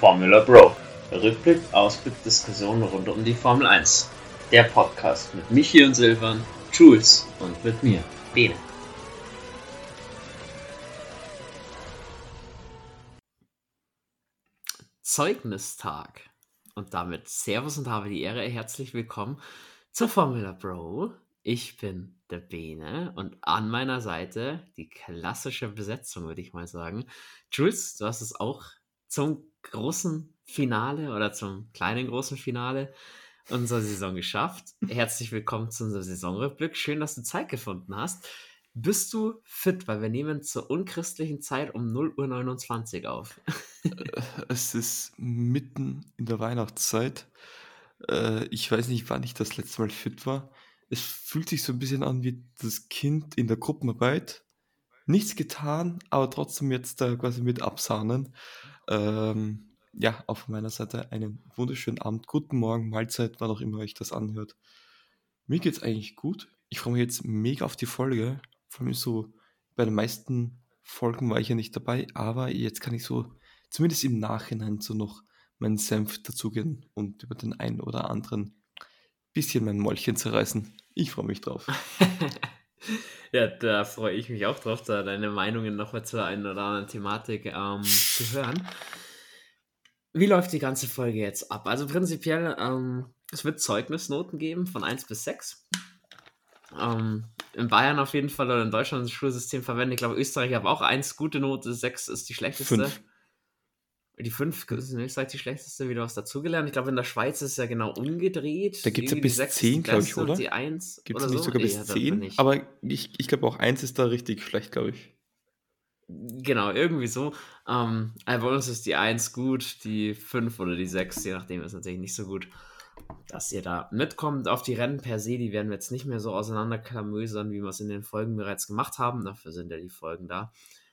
Formula Bro. Rückblick, Ausblick, Diskussionen rund um die Formel 1. Der Podcast mit Michi und Silvan, Jules und mit mir, Bene. Zeugnistag. Und damit Servus und habe die Ehre, herzlich willkommen zur Formula Bro. Ich bin der Bene und an meiner Seite die klassische Besetzung, würde ich mal sagen. Jules, du hast es auch zum großen Finale oder zum kleinen großen Finale unserer Saison geschafft. Herzlich willkommen zu unserem Saisonrückblick. Schön, dass du Zeit gefunden hast. Bist du fit? Weil wir nehmen zur unchristlichen Zeit um 0.29 Uhr auf. Es ist mitten in der Weihnachtszeit. Äh, ich weiß nicht, wann ich das letzte Mal fit war. Es fühlt sich so ein bisschen an wie das Kind in der Gruppenarbeit. Nichts getan, aber trotzdem jetzt da quasi mit absahnen. Ähm, ja, auf meiner Seite einen wunderschönen Abend, guten Morgen, Mahlzeit, wann auch immer euch das anhört. Mir geht's eigentlich gut. Ich freue mich jetzt mega auf die Folge. Vor allem so bei den meisten Folgen war ich ja nicht dabei, aber jetzt kann ich so zumindest im Nachhinein so noch meinen Senf dazugeben und über den einen oder anderen bisschen mein Mäulchen zerreißen. Ich freue mich drauf. ja, da freue ich mich auch drauf, da deine Meinungen nochmal zur einen oder anderen Thematik ähm, zu hören. Wie läuft die ganze Folge jetzt ab? Also prinzipiell, ähm, es wird Zeugnisnoten geben von 1 bis 6. Ähm, in Bayern auf jeden Fall oder in Deutschland das Schulsystem verwenden. Ich glaube, Österreich hat auch 1 gute Note, 6 ist die schlechteste. Fünf. Die 5 ist Österreich die schlechteste, wieder was dazugelernt. Ich glaube, in der Schweiz ist es ja genau umgedreht. Da gibt es ja bis 10, glaube ich, oder? Die 1 gibt es nicht so? sogar bis nee, 10? Aber ich, ich glaube, auch 1 ist da richtig schlecht, glaube ich. Genau, irgendwie so. Ähm, bei uns ist die 1 gut, die 5 oder die 6, je nachdem, ist natürlich nicht so gut. Dass ihr da mitkommt auf die Rennen per se, die werden wir jetzt nicht mehr so auseinanderklamösern, wie wir es in den Folgen bereits gemacht haben. Dafür sind ja die Folgen da.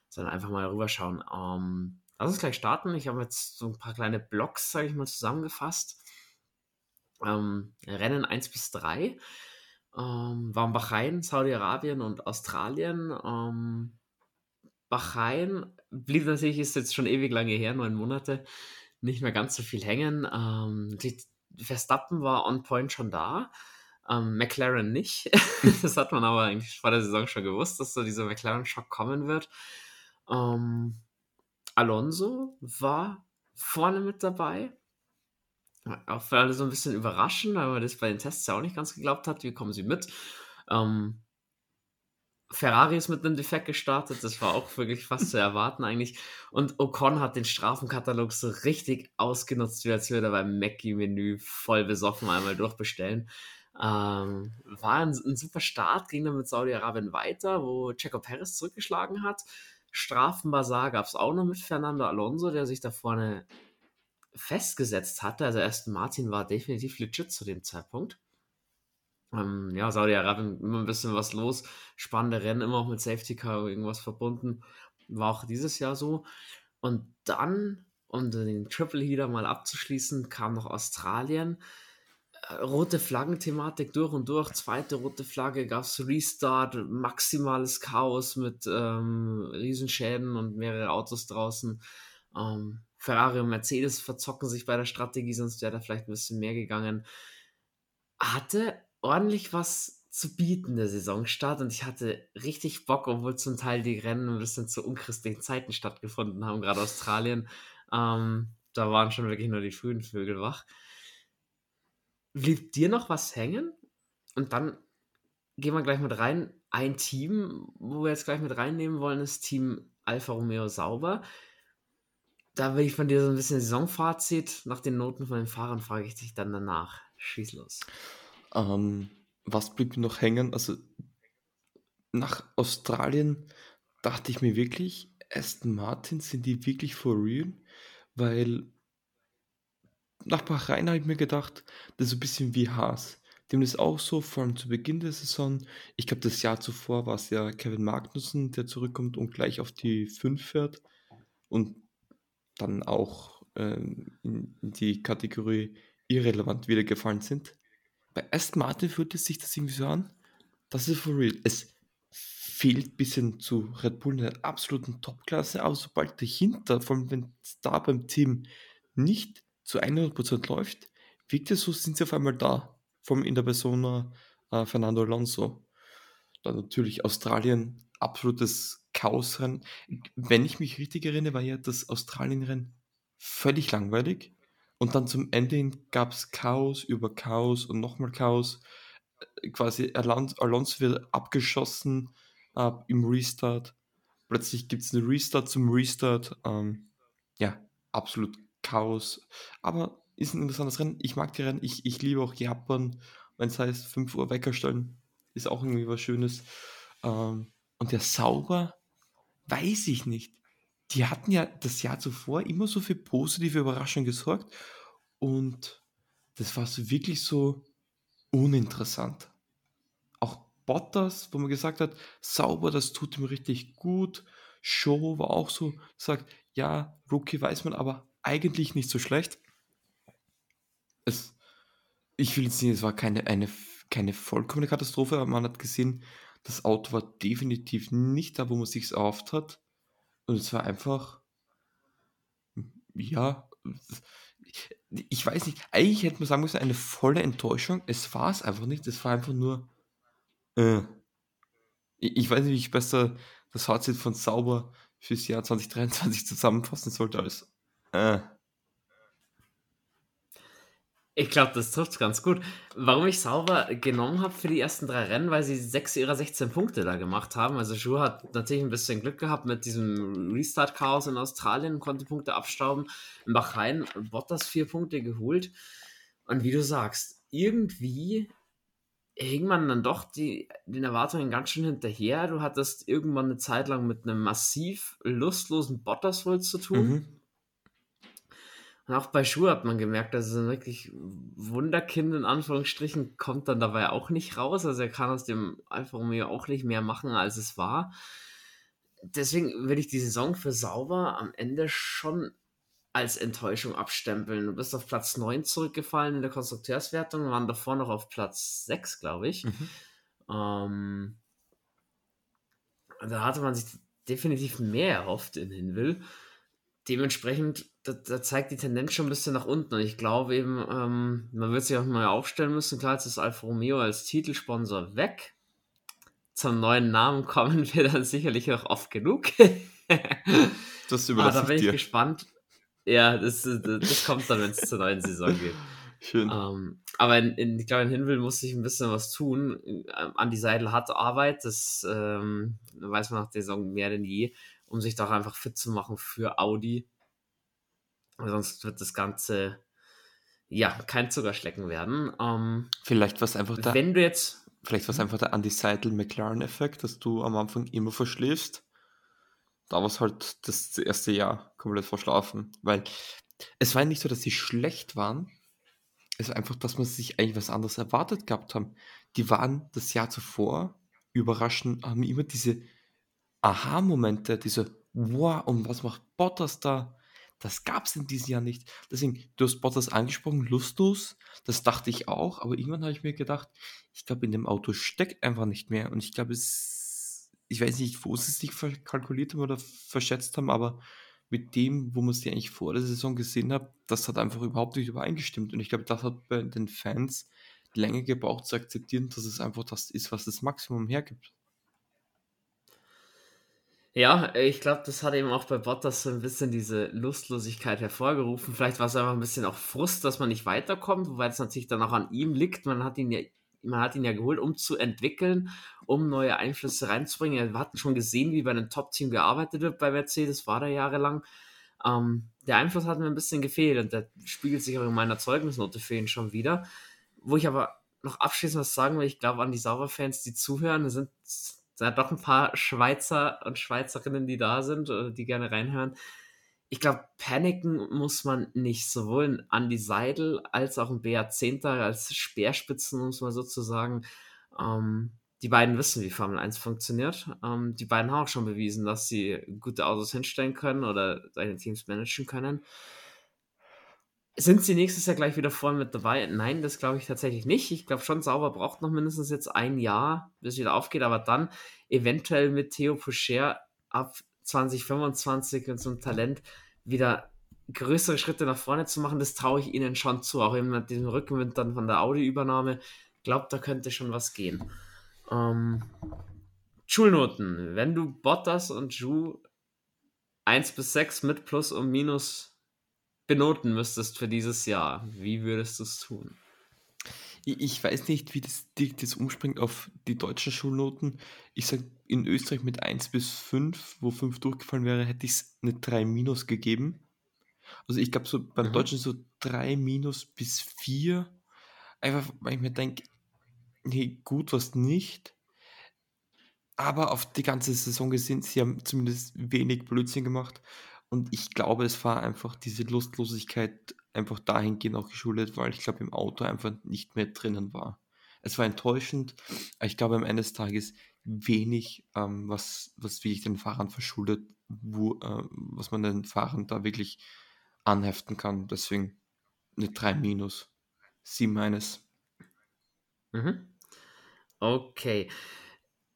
Sondern einfach mal rüberschauen. Ähm, lass uns gleich starten. Ich habe jetzt so ein paar kleine Blocks, sage ich mal, zusammengefasst. Ähm, Rennen 1 bis 3 ähm, waren Bahrain, Saudi-Arabien und Australien. Ähm, Bahrain blieb natürlich, ist jetzt schon ewig lange her, neun Monate, nicht mehr ganz so viel hängen. Ähm, Verstappen war on point schon da. Ähm, McLaren nicht. das hat man aber eigentlich vor der Saison schon gewusst, dass so dieser McLaren-Schock kommen wird. Ähm, Alonso war vorne mit dabei. Auch für alle so ein bisschen überraschend, weil man das bei den Tests ja auch nicht ganz geglaubt hat. Wie kommen sie mit? Ähm, Ferrari ist mit einem Defekt gestartet, das war auch wirklich fast zu erwarten eigentlich. Und Ocon hat den Strafenkatalog so richtig ausgenutzt, wie als würde er beim Mackie-Menü voll besoffen einmal durchbestellen. Ähm, war ein, ein, super Start, ging dann mit Saudi-Arabien weiter, wo Checo Perez zurückgeschlagen hat. Strafenbasar gab es auch noch mit Fernando Alonso, der sich da vorne festgesetzt hatte. Also Aston Martin war definitiv legit zu dem Zeitpunkt. Ähm, ja, Saudi-Arabien immer ein bisschen was los. Spannende Rennen, immer auch mit Safety Car irgendwas verbunden. War auch dieses Jahr so. Und dann, um den Triple Heater mal abzuschließen, kam noch Australien. Rote Flaggen-Thematik durch und durch. Zweite rote Flagge gab es Restart, maximales Chaos mit ähm, Riesenschäden und mehrere Autos draußen. Ähm, Ferrari und Mercedes verzocken sich bei der Strategie, sonst wäre da vielleicht ein bisschen mehr gegangen. Hatte ordentlich was zu bieten, der Saisonstart. Und ich hatte richtig Bock, obwohl zum Teil die Rennen ein bisschen zu unchristlichen Zeiten stattgefunden haben, gerade Australien. Ähm, da waren schon wirklich nur die frühen Vögel wach. Blieb dir noch was hängen? Und dann gehen wir gleich mit rein. Ein Team, wo wir jetzt gleich mit reinnehmen wollen, ist Team Alfa Romeo Sauber. Da will ich von dir so ein bisschen Saisonfazit. Nach den Noten von den Fahrern frage ich dich dann danach. Schieß los. Ähm, was blieb mir noch hängen? Also nach Australien dachte ich mir wirklich, Aston Martin, sind die wirklich for real? Weil nach Bahrain habe ich mir gedacht, das ist ein bisschen wie Haas. Dem ist auch so, vor allem zu Beginn der Saison. Ich glaube, das Jahr zuvor war es ja Kevin Magnussen, der zurückkommt und gleich auf die 5 fährt und dann auch ähm, in die Kategorie irrelevant wieder gefallen sind bei Aston Martin fühlt es sich das irgendwie so an, das ist for real. Es fehlt ein bisschen zu Red Bull in der absoluten Topklasse, aber sobald dahinter, vor allem wenn es da beim Team nicht zu 100% läuft, wirkt es so, sind sie auf einmal da. Allem in der Persona äh, Fernando Alonso. Dann natürlich Australien, absolutes Chaosrennen. Wenn ich mich richtig erinnere, war ja das Australienrennen völlig langweilig. Und dann zum Ende gab es Chaos über Chaos und nochmal Chaos. Äh, quasi Alonso wird abgeschossen äh, im Restart. Plötzlich gibt es einen Restart zum Restart. Ähm, ja, absolut Chaos. Aber ist ein interessantes Rennen. Ich mag die Rennen. Ich, ich liebe auch Japan. Wenn es heißt 5 Uhr Wecker stellen, ist auch irgendwie was Schönes. Ähm, und der Sauber, weiß ich nicht. Die hatten ja das Jahr zuvor immer so für positive Überraschungen gesorgt. Und das war so wirklich so uninteressant. Auch Bottas, wo man gesagt hat, sauber, das tut ihm richtig gut. Show war auch so, sagt, ja, Rookie weiß man, aber eigentlich nicht so schlecht. Es, ich will jetzt nicht, es war keine, eine, keine vollkommene Katastrophe, aber man hat gesehen, das Auto war definitiv nicht da, wo man sich erhofft hat. Und es war einfach, ja, ich weiß nicht, eigentlich hätte man sagen müssen, eine volle Enttäuschung. Es war es einfach nicht, es war einfach nur, äh, ich weiß nicht, wie ich besser das Fazit von Sauber fürs Jahr 2023 zusammenfassen sollte als, äh. Ich glaube, das trifft ganz gut. Warum ich Sauber genommen habe für die ersten drei Rennen, weil sie sechs ihrer 16 Punkte da gemacht haben. Also Schuh hat natürlich ein bisschen Glück gehabt mit diesem Restart-Chaos in Australien, konnte Punkte abstauben. In Bahrain Bottas vier Punkte geholt. Und wie du sagst, irgendwie hing man dann doch die, den Erwartungen ganz schön hinterher. Du hattest irgendwann eine Zeit lang mit einem massiv lustlosen Bottas wohl zu tun. Mhm und auch bei Schuh hat man gemerkt, dass es ein wirklich Wunderkind in Anführungsstrichen kommt dann dabei auch nicht raus. Also er kann aus dem Alfa Romeo auch nicht mehr machen, als es war. Deswegen würde ich die Saison für Sauber am Ende schon als Enttäuschung abstempeln. Du bist auf Platz 9 zurückgefallen in der Konstrukteurswertung, waren davor noch auf Platz 6, glaube ich. Mhm. Ähm, da hatte man sich definitiv mehr erhofft in Hinwil dementsprechend, da, da, zeigt die Tendenz schon ein bisschen nach unten. Und ich glaube eben, ähm, man wird sich auch mal aufstellen müssen. Klar, jetzt ist Alfa Romeo als Titelsponsor weg. Zum neuen Namen kommen wir dann sicherlich auch oft genug. das überlasse ah, da bin ich dir. gespannt. Ja, das, das, das kommt dann, wenn es zur neuen Saison geht. Schön. Ähm, aber in, in, ich glaube, in Hinwil muss sich ein bisschen was tun. An die Seidel hat Arbeit, das ähm, weiß man nach der Saison mehr denn je um sich doch einfach fit zu machen für Audi. Sonst wird das Ganze ja kein Zuckerschlecken werden. Ähm, vielleicht was einfach da. Wenn du jetzt. Vielleicht was einfach der Undecided McLaren-Effekt, dass du am Anfang immer verschläfst. Da war es halt das erste Jahr komplett verschlafen. Weil es war nicht so, dass sie schlecht waren. Es war einfach, dass man sich eigentlich was anderes erwartet gehabt haben. Die waren das Jahr zuvor überraschend, haben immer diese Aha-Momente, diese Wow, und was macht Bottas da? Das gab es in diesem Jahr nicht. Deswegen, du hast Bottas angesprochen, lustlos. Das dachte ich auch, aber irgendwann habe ich mir gedacht, ich glaube, in dem Auto steckt einfach nicht mehr. Und ich glaube, es, ich weiß nicht, wo sie sich kalkuliert haben oder verschätzt haben, aber mit dem, wo man sie eigentlich vor der Saison gesehen hat, das hat einfach überhaupt nicht übereingestimmt. Und ich glaube, das hat bei den Fans länger gebraucht zu akzeptieren, dass es einfach das ist, was das Maximum hergibt. Ja, ich glaube, das hat eben auch bei Bottas so ein bisschen diese Lustlosigkeit hervorgerufen. Vielleicht war es einfach ein bisschen auch Frust, dass man nicht weiterkommt, wobei es natürlich dann auch an ihm liegt. Man hat ihn ja, man hat ihn ja geholt, um zu entwickeln, um neue Einflüsse reinzubringen. Wir hatten schon gesehen, wie bei einem Top-Team gearbeitet wird bei Mercedes, war da jahrelang. Ähm, der Einfluss hat mir ein bisschen gefehlt und der spiegelt sich auch in meiner Zeugnisnote für ihn schon wieder. Wo ich aber noch abschließend was sagen will, ich glaube an die Sauber-Fans, die zuhören, sind sind doch ein paar Schweizer und Schweizerinnen, die da sind, oder die gerne reinhören. Ich glaube, paniken muss man nicht, sowohl an die Seidel als auch ein BA10 als Speerspitzen, muss man sozusagen. Ähm, die beiden wissen, wie Formel 1 funktioniert. Ähm, die beiden haben auch schon bewiesen, dass sie gute Autos hinstellen können oder seine Teams managen können. Sind sie nächstes Jahr gleich wieder vorne mit dabei? Nein, das glaube ich tatsächlich nicht. Ich glaube schon, Sauber braucht noch mindestens jetzt ein Jahr, bis es wieder aufgeht, aber dann eventuell mit Theo Pocher ab 2025 und einem Talent wieder größere Schritte nach vorne zu machen, das traue ich ihnen schon zu. Auch eben mit diesem Rückenwind dann von der Audi-Übernahme. Glaubt, da könnte schon was gehen. Ähm, Schulnoten. Wenn du Bottas und Ju 1 bis 6 mit Plus und Minus benoten müsstest für dieses Jahr, wie würdest du es tun? Ich weiß nicht, wie das, das umspringt auf die deutschen Schulnoten. Ich sage, in Österreich mit 1 bis 5, wo 5 durchgefallen wäre, hätte ich es eine 3 minus gegeben. Also ich glaube, so beim mhm. Deutschen so 3 minus bis 4. Einfach, weil ich mir denke, nee, gut was nicht. Aber auf die ganze Saison gesehen, sie haben zumindest wenig Blödsinn gemacht. Und ich glaube, es war einfach diese Lustlosigkeit einfach dahingehend auch geschuldet, weil ich glaube, im Auto einfach nicht mehr drinnen war. Es war enttäuschend, aber ich glaube am Ende des Tages wenig, ähm, was, was wirklich den Fahrern verschuldet, wo, äh, was man den Fahrern da wirklich anheften kann. Deswegen eine 3 minus, 7 minus. Mhm. Okay.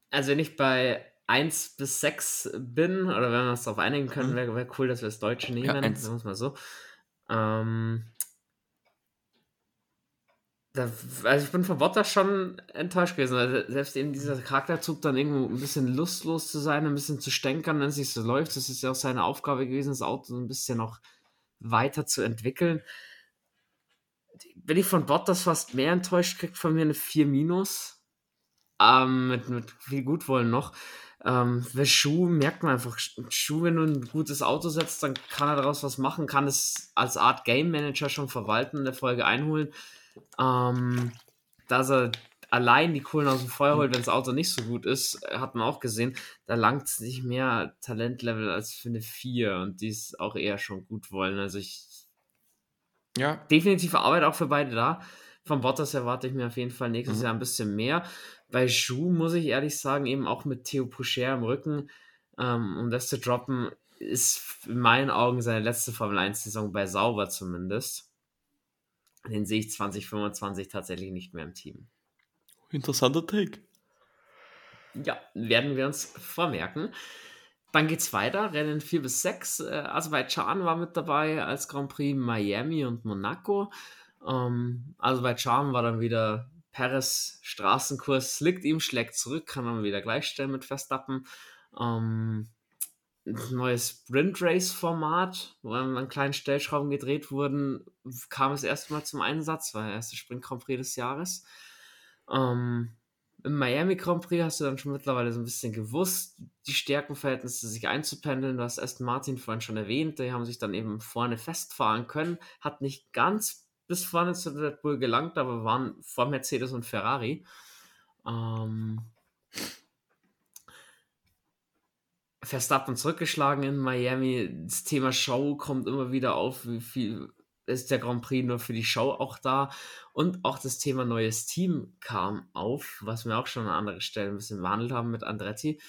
Also wenn ich bei 1 bis 6 bin, oder wenn wir uns darauf einigen können, mhm. wäre wär cool, dass wir das Deutsche nehmen, ja, sagen wir mal so. Ähm, da, also ich bin von Bottas schon enttäuscht gewesen. Also selbst eben dieser Charakterzug dann irgendwo ein bisschen lustlos zu sein, ein bisschen zu stänkern, wenn es sich so läuft. Das ist ja auch seine Aufgabe gewesen, das Auto so ein bisschen noch weiter zu entwickeln. Bin ich von Bottas fast mehr enttäuscht, kriegt von mir eine 4 Minus. Ähm, mit, mit viel Gutwollen noch. Ähm, bei Schuh merkt man einfach, Schuh, wenn du ein gutes Auto setzt, dann kann er daraus was machen, kann es als Art Game Manager schon verwalten, in der Folge einholen. Ähm, dass er allein die Kohlen aus dem Feuer holt, wenn das Auto nicht so gut ist, hat man auch gesehen, da langt es nicht mehr Talentlevel als für eine 4 und die ist auch eher schon gut wollen. Also ich. Ja. Definitive Arbeit auch für beide da. Von Bottas erwarte ich mir auf jeden Fall nächstes mhm. Jahr ein bisschen mehr. Bei Schuh muss ich ehrlich sagen, eben auch mit Theo Poucher im Rücken, ähm, um das zu droppen, ist in meinen Augen seine letzte Formel 1-Saison bei Sauber zumindest. Den sehe ich 2025 tatsächlich nicht mehr im Team. Interessanter Take. Ja, werden wir uns vormerken. Dann geht es weiter, Rennen 4 bis 6. Äh, Aserbaidschan war mit dabei als Grand Prix Miami und Monaco. Ähm, Aserbaidschan war dann wieder Perez Straßenkurs, liegt ihm, schlägt zurück, kann dann wieder gleichstellen mit Verstappen. Ähm, neues Sprint Race Format, wo an kleinen Stellschrauben gedreht wurden, kam es erstmal zum Einsatz, war der erste Sprint Grand Prix des Jahres. Ähm, Im Miami Grand Prix hast du dann schon mittlerweile so ein bisschen gewusst, die Stärkenverhältnisse sich einzupendeln. Du hast Aston Martin vorhin schon erwähnt, die haben sich dann eben vorne festfahren können, hat nicht ganz bis vorne zu Red Bull gelangt, aber waren vor Mercedes und Ferrari. Ähm, Verstappen zurückgeschlagen in Miami. Das Thema Show kommt immer wieder auf. Wie viel ist der Grand Prix nur für die Show auch da? Und auch das Thema neues Team kam auf, was wir auch schon an anderen Stellen ein bisschen behandelt haben mit Andretti.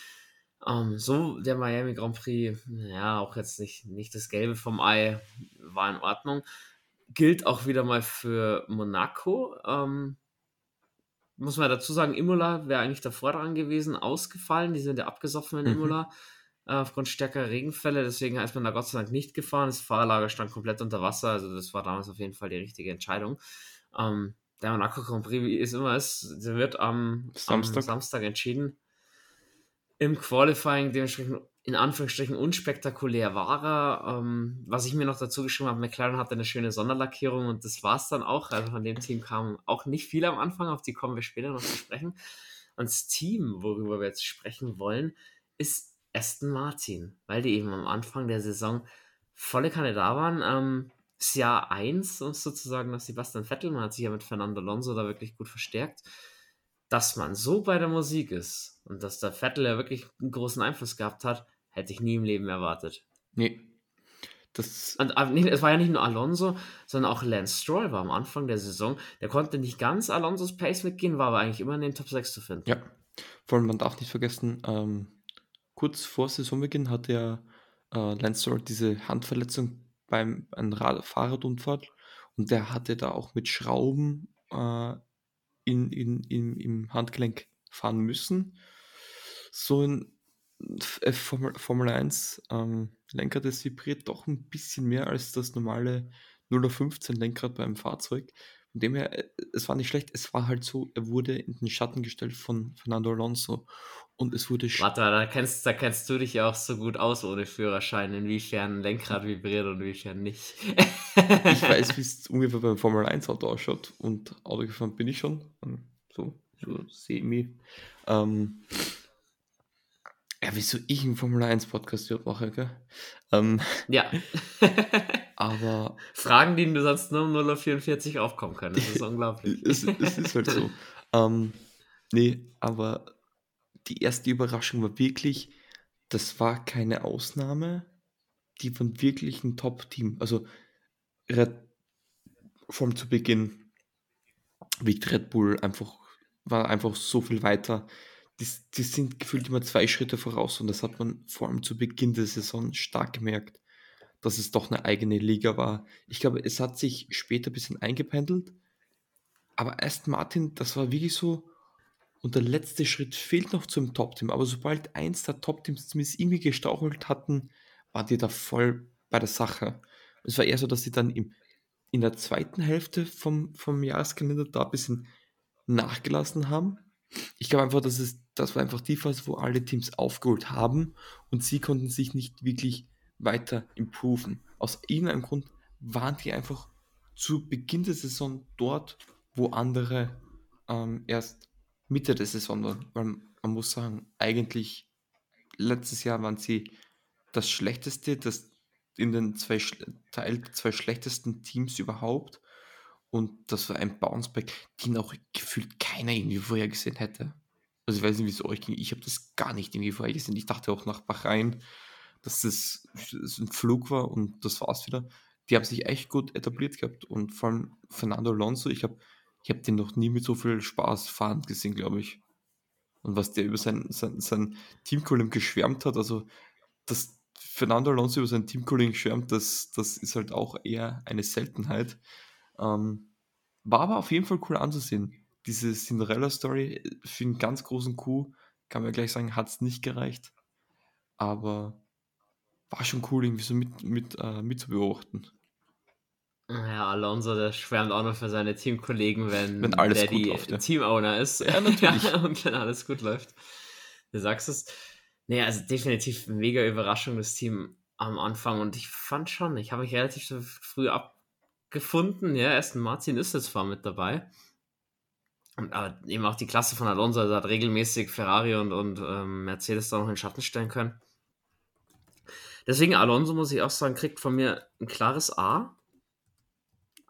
Ähm, so der Miami Grand Prix, ja, auch jetzt nicht, nicht das Gelbe vom Ei, war in Ordnung gilt auch wieder mal für Monaco. Ähm, muss man dazu sagen, Imola wäre eigentlich davor dran gewesen, ausgefallen. Die sind ja abgesoffen in mhm. Imola äh, aufgrund stärkerer Regenfälle. Deswegen ist man da Gott sei Dank nicht gefahren. Das Fahrerlager stand komplett unter Wasser. Also, das war damals auf jeden Fall die richtige Entscheidung. Ähm, der Monaco Grand Prix, wie es immer ist, der wird am Samstag, am Samstag entschieden. Im Qualifying dementsprechend in Anführungsstrichen unspektakulär war er. Ähm, was ich mir noch dazu geschrieben habe, McLaren hatte eine schöne Sonderlackierung und das war es dann auch. Also von dem Team kam auch nicht viel am Anfang, auf die kommen wir später noch zu sprechen. Und das Team, worüber wir jetzt sprechen wollen, ist Aston Martin, weil die eben am Anfang der Saison volle Kanne da waren. Ähm, das Jahr 1 und sozusagen nach Sebastian Vettel, man hat sich ja mit Fernando Alonso da wirklich gut verstärkt dass man so bei der Musik ist und dass der Vettel ja wirklich einen großen Einfluss gehabt hat, Hätte ich nie im Leben erwartet. Nee. Das und nee, es war ja nicht nur Alonso, sondern auch Lance Stroll war am Anfang der Saison. Der konnte nicht ganz Alonsos Pace mitgehen, war aber eigentlich immer in den Top 6 zu finden. Ja. Vor allem, man darf nicht vergessen, ähm, kurz vor Saisonbeginn hatte ja äh, Lance Stroll diese Handverletzung beim einem Rad Fahrradunfall und der hatte da auch mit Schrauben äh, in, in, in, im Handgelenk fahren müssen. So ein F Formel, Formel 1 ähm, Lenkrad, das vibriert doch ein bisschen mehr als das normale 0 auf 15 Lenkrad beim Fahrzeug. Von dem her, äh, es war nicht schlecht. Es war halt so, er wurde in den Schatten gestellt von Fernando Alonso. Und es wurde. Warte, da kennst, da kennst du dich ja auch so gut aus ohne Führerschein, inwiefern ein Lenkrad vibriert und inwiefern nicht. ich weiß, wie es ungefähr beim Formel 1 Auto ausschaut. Und Auto gefahren bin ich schon. Ähm, so, so semi. Ähm, ja, wieso ich einen Formel 1 Podcast mache, gell? Ähm, ja. aber. Fragen, die du sonst nur um 0 auf 44 aufkommen können. Das ist unglaublich. es, es, ist halt so. ähm, nee, aber die erste Überraschung war wirklich, das war keine Ausnahme. Die waren wirklich ein Top-Team. Also Red, vom zu Beginn wiegt Red Bull einfach, war einfach so viel weiter. Die, die sind gefühlt immer zwei Schritte voraus und das hat man vor allem zu Beginn der Saison stark gemerkt, dass es doch eine eigene Liga war. Ich glaube, es hat sich später ein bisschen eingependelt, aber Aston Martin, das war wirklich so, und der letzte Schritt fehlt noch zum Top-Team. Aber sobald eins der Top-Teams zumindest irgendwie gestauchelt hatten, war die da voll bei der Sache. Es war eher so, dass sie dann im, in der zweiten Hälfte vom, vom Jahreskalender da ein bisschen nachgelassen haben. Ich glaube einfach, dass es, das war einfach die Phase, wo alle Teams aufgeholt haben und sie konnten sich nicht wirklich weiter improven. Aus irgendeinem Grund waren die einfach zu Beginn der Saison dort, wo andere ähm, erst Mitte der Saison, weil man muss sagen, eigentlich letztes Jahr waren sie das schlechteste, das in den zwei, Teil, zwei schlechtesten Teams überhaupt. Und das war ein Bounceback, den auch gefühlt keiner irgendwie vorhergesehen hätte. Also ich weiß nicht, wie es euch ging. Ich habe das gar nicht irgendwie vorhergesehen. Ich dachte auch nach Bahrain, dass das, das ein Flug war und das war's wieder. Die haben sich echt gut etabliert gehabt. Und vor allem Fernando Alonso, ich habe ich habe den noch nie mit so viel Spaß fahren gesehen, glaube ich. Und was der über sein, sein, sein Teamkollegen geschwärmt hat, also dass Fernando Alonso über sein Teamkollegen schwärmt, das, das ist halt auch eher eine Seltenheit. Ähm, war aber auf jeden Fall cool anzusehen. Diese Cinderella-Story für einen ganz großen Coup, kann man gleich sagen, hat es nicht gereicht. Aber war schon cool, irgendwie so mit, mit, äh, mitzubeobachten. Ja, Alonso, der schwärmt auch noch für seine Teamkollegen, wenn, wenn alles der gut die läuft, ja. Teamowner ist. Ja, natürlich. und wenn alles gut läuft. Du sagst es. Nee, also definitiv mega Überraschung, das Team am Anfang. Und ich fand schon, ich habe mich relativ früh abgefunden. Ja, Aston Martin ist jetzt zwar mit dabei. Und, aber eben auch die Klasse von Alonso, also hat regelmäßig Ferrari und, und ähm, Mercedes da noch in den Schatten stellen können. Deswegen Alonso, muss ich auch sagen, kriegt von mir ein klares A.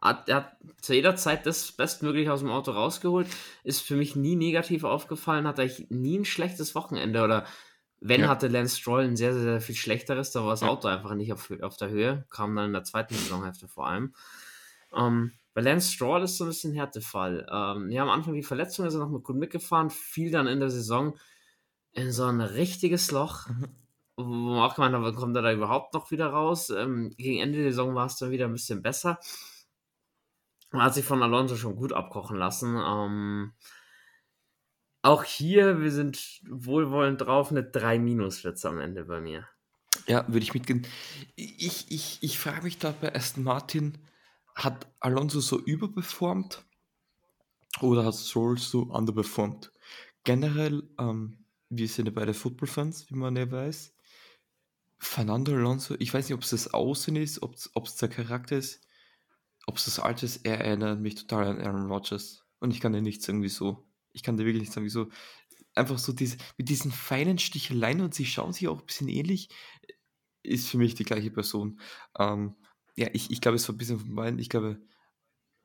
Hat, er hat zu jeder Zeit das bestmöglich aus dem Auto rausgeholt, ist für mich nie negativ aufgefallen, hat eigentlich nie ein schlechtes Wochenende. Oder wenn ja. hatte Lance Stroll ein sehr, sehr, sehr viel schlechteres, da war das Auto einfach nicht auf, auf der Höhe, kam dann in der zweiten Saisonhälfte vor allem. Ähm, bei Lance Stroll ist so ein bisschen Härtefall. Ähm, ja, am Anfang die Verletzung ist er noch gut mitgefahren, fiel dann in der Saison in so ein richtiges Loch, mhm. wo man auch gemeint hat, kommt er da überhaupt noch wieder raus? Ähm, gegen Ende der Saison war es dann wieder ein bisschen besser. Man hat sich von Alonso schon gut abkochen lassen. Ähm, auch hier, wir sind wohlwollend drauf, eine 3 minus wird am Ende bei mir. Ja, würde ich mitgehen. Ich, ich, ich frage mich da bei Aston Martin, hat Alonso so überperformt oder hat Stroll so underperformt? Generell, ähm, wir sind ja beide Football-Fans, wie man ja weiß. Fernando Alonso, ich weiß nicht, ob es das Aussehen ist, ob es der Charakter ist ob es das alte ist, er erinnert mich total an Aaron Rodgers. Und ich kann dir nicht sagen, wieso. Ich kann dir wirklich nicht sagen, wieso. Einfach so diese, mit diesen feinen Sticheleien und sie schauen sich auch ein bisschen ähnlich, ist für mich die gleiche Person. Ähm, ja, ich, ich glaube, es war ein bisschen von beiden. Ich glaube,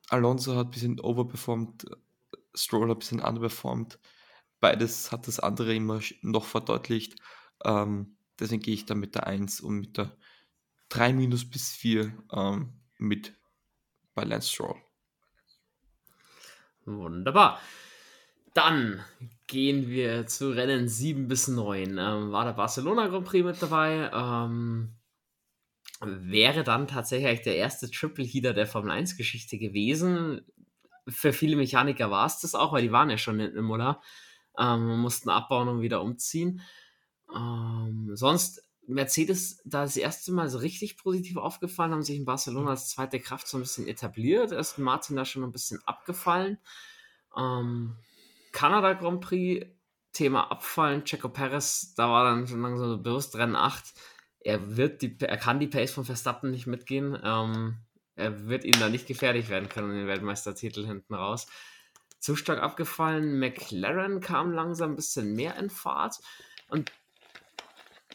Alonso hat ein bisschen overperformed, Stroll hat ein bisschen underperformed. Beides hat das andere immer noch verdeutlicht. Ähm, deswegen gehe ich da mit der 1 und mit der 3 minus bis 4 ähm, mit bei Lance Stroll. Wunderbar. Dann gehen wir zu Rennen 7 bis 9. Ähm, war der Barcelona Grand Prix mit dabei. Ähm, wäre dann tatsächlich der erste Triple Heater der Formel 1 Geschichte gewesen. Für viele Mechaniker war es das auch, weil die waren ja schon in Imola. Ähm, mussten abbauen und wieder umziehen. Ähm, sonst Mercedes da das erste Mal so richtig positiv aufgefallen, haben sich in Barcelona als zweite Kraft so ein bisschen etabliert. Erst Martin da schon ein bisschen abgefallen. Ähm, Kanada Grand Prix, Thema Abfallen, Checo Perez, da war dann schon langsam bewusst Rennen 8. Er, wird die, er kann die Pace von Verstappen nicht mitgehen. Ähm, er wird ihn da nicht gefährlich werden können in den Weltmeistertitel hinten raus. Zu stark abgefallen. McLaren kam langsam ein bisschen mehr in Fahrt. Und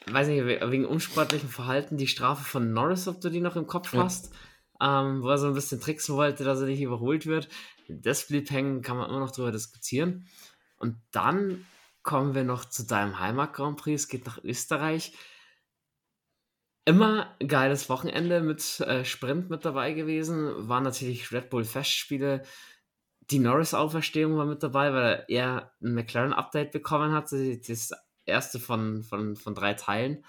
weiß nicht, wegen unsportlichem Verhalten die Strafe von Norris, ob du die noch im Kopf ja. hast, ähm, wo er so ein bisschen tricksen wollte, dass er nicht überholt wird. Das blieb hängen, kann man immer noch darüber diskutieren. Und dann kommen wir noch zu deinem Heimat Grand Prix. Es geht nach Österreich. Immer geiles Wochenende mit äh, Sprint mit dabei gewesen. Waren natürlich Red Bull Festspiele. Die Norris-Auferstehung war mit dabei, weil er ein McLaren-Update bekommen hat. Das erste von, von, von drei Teilen.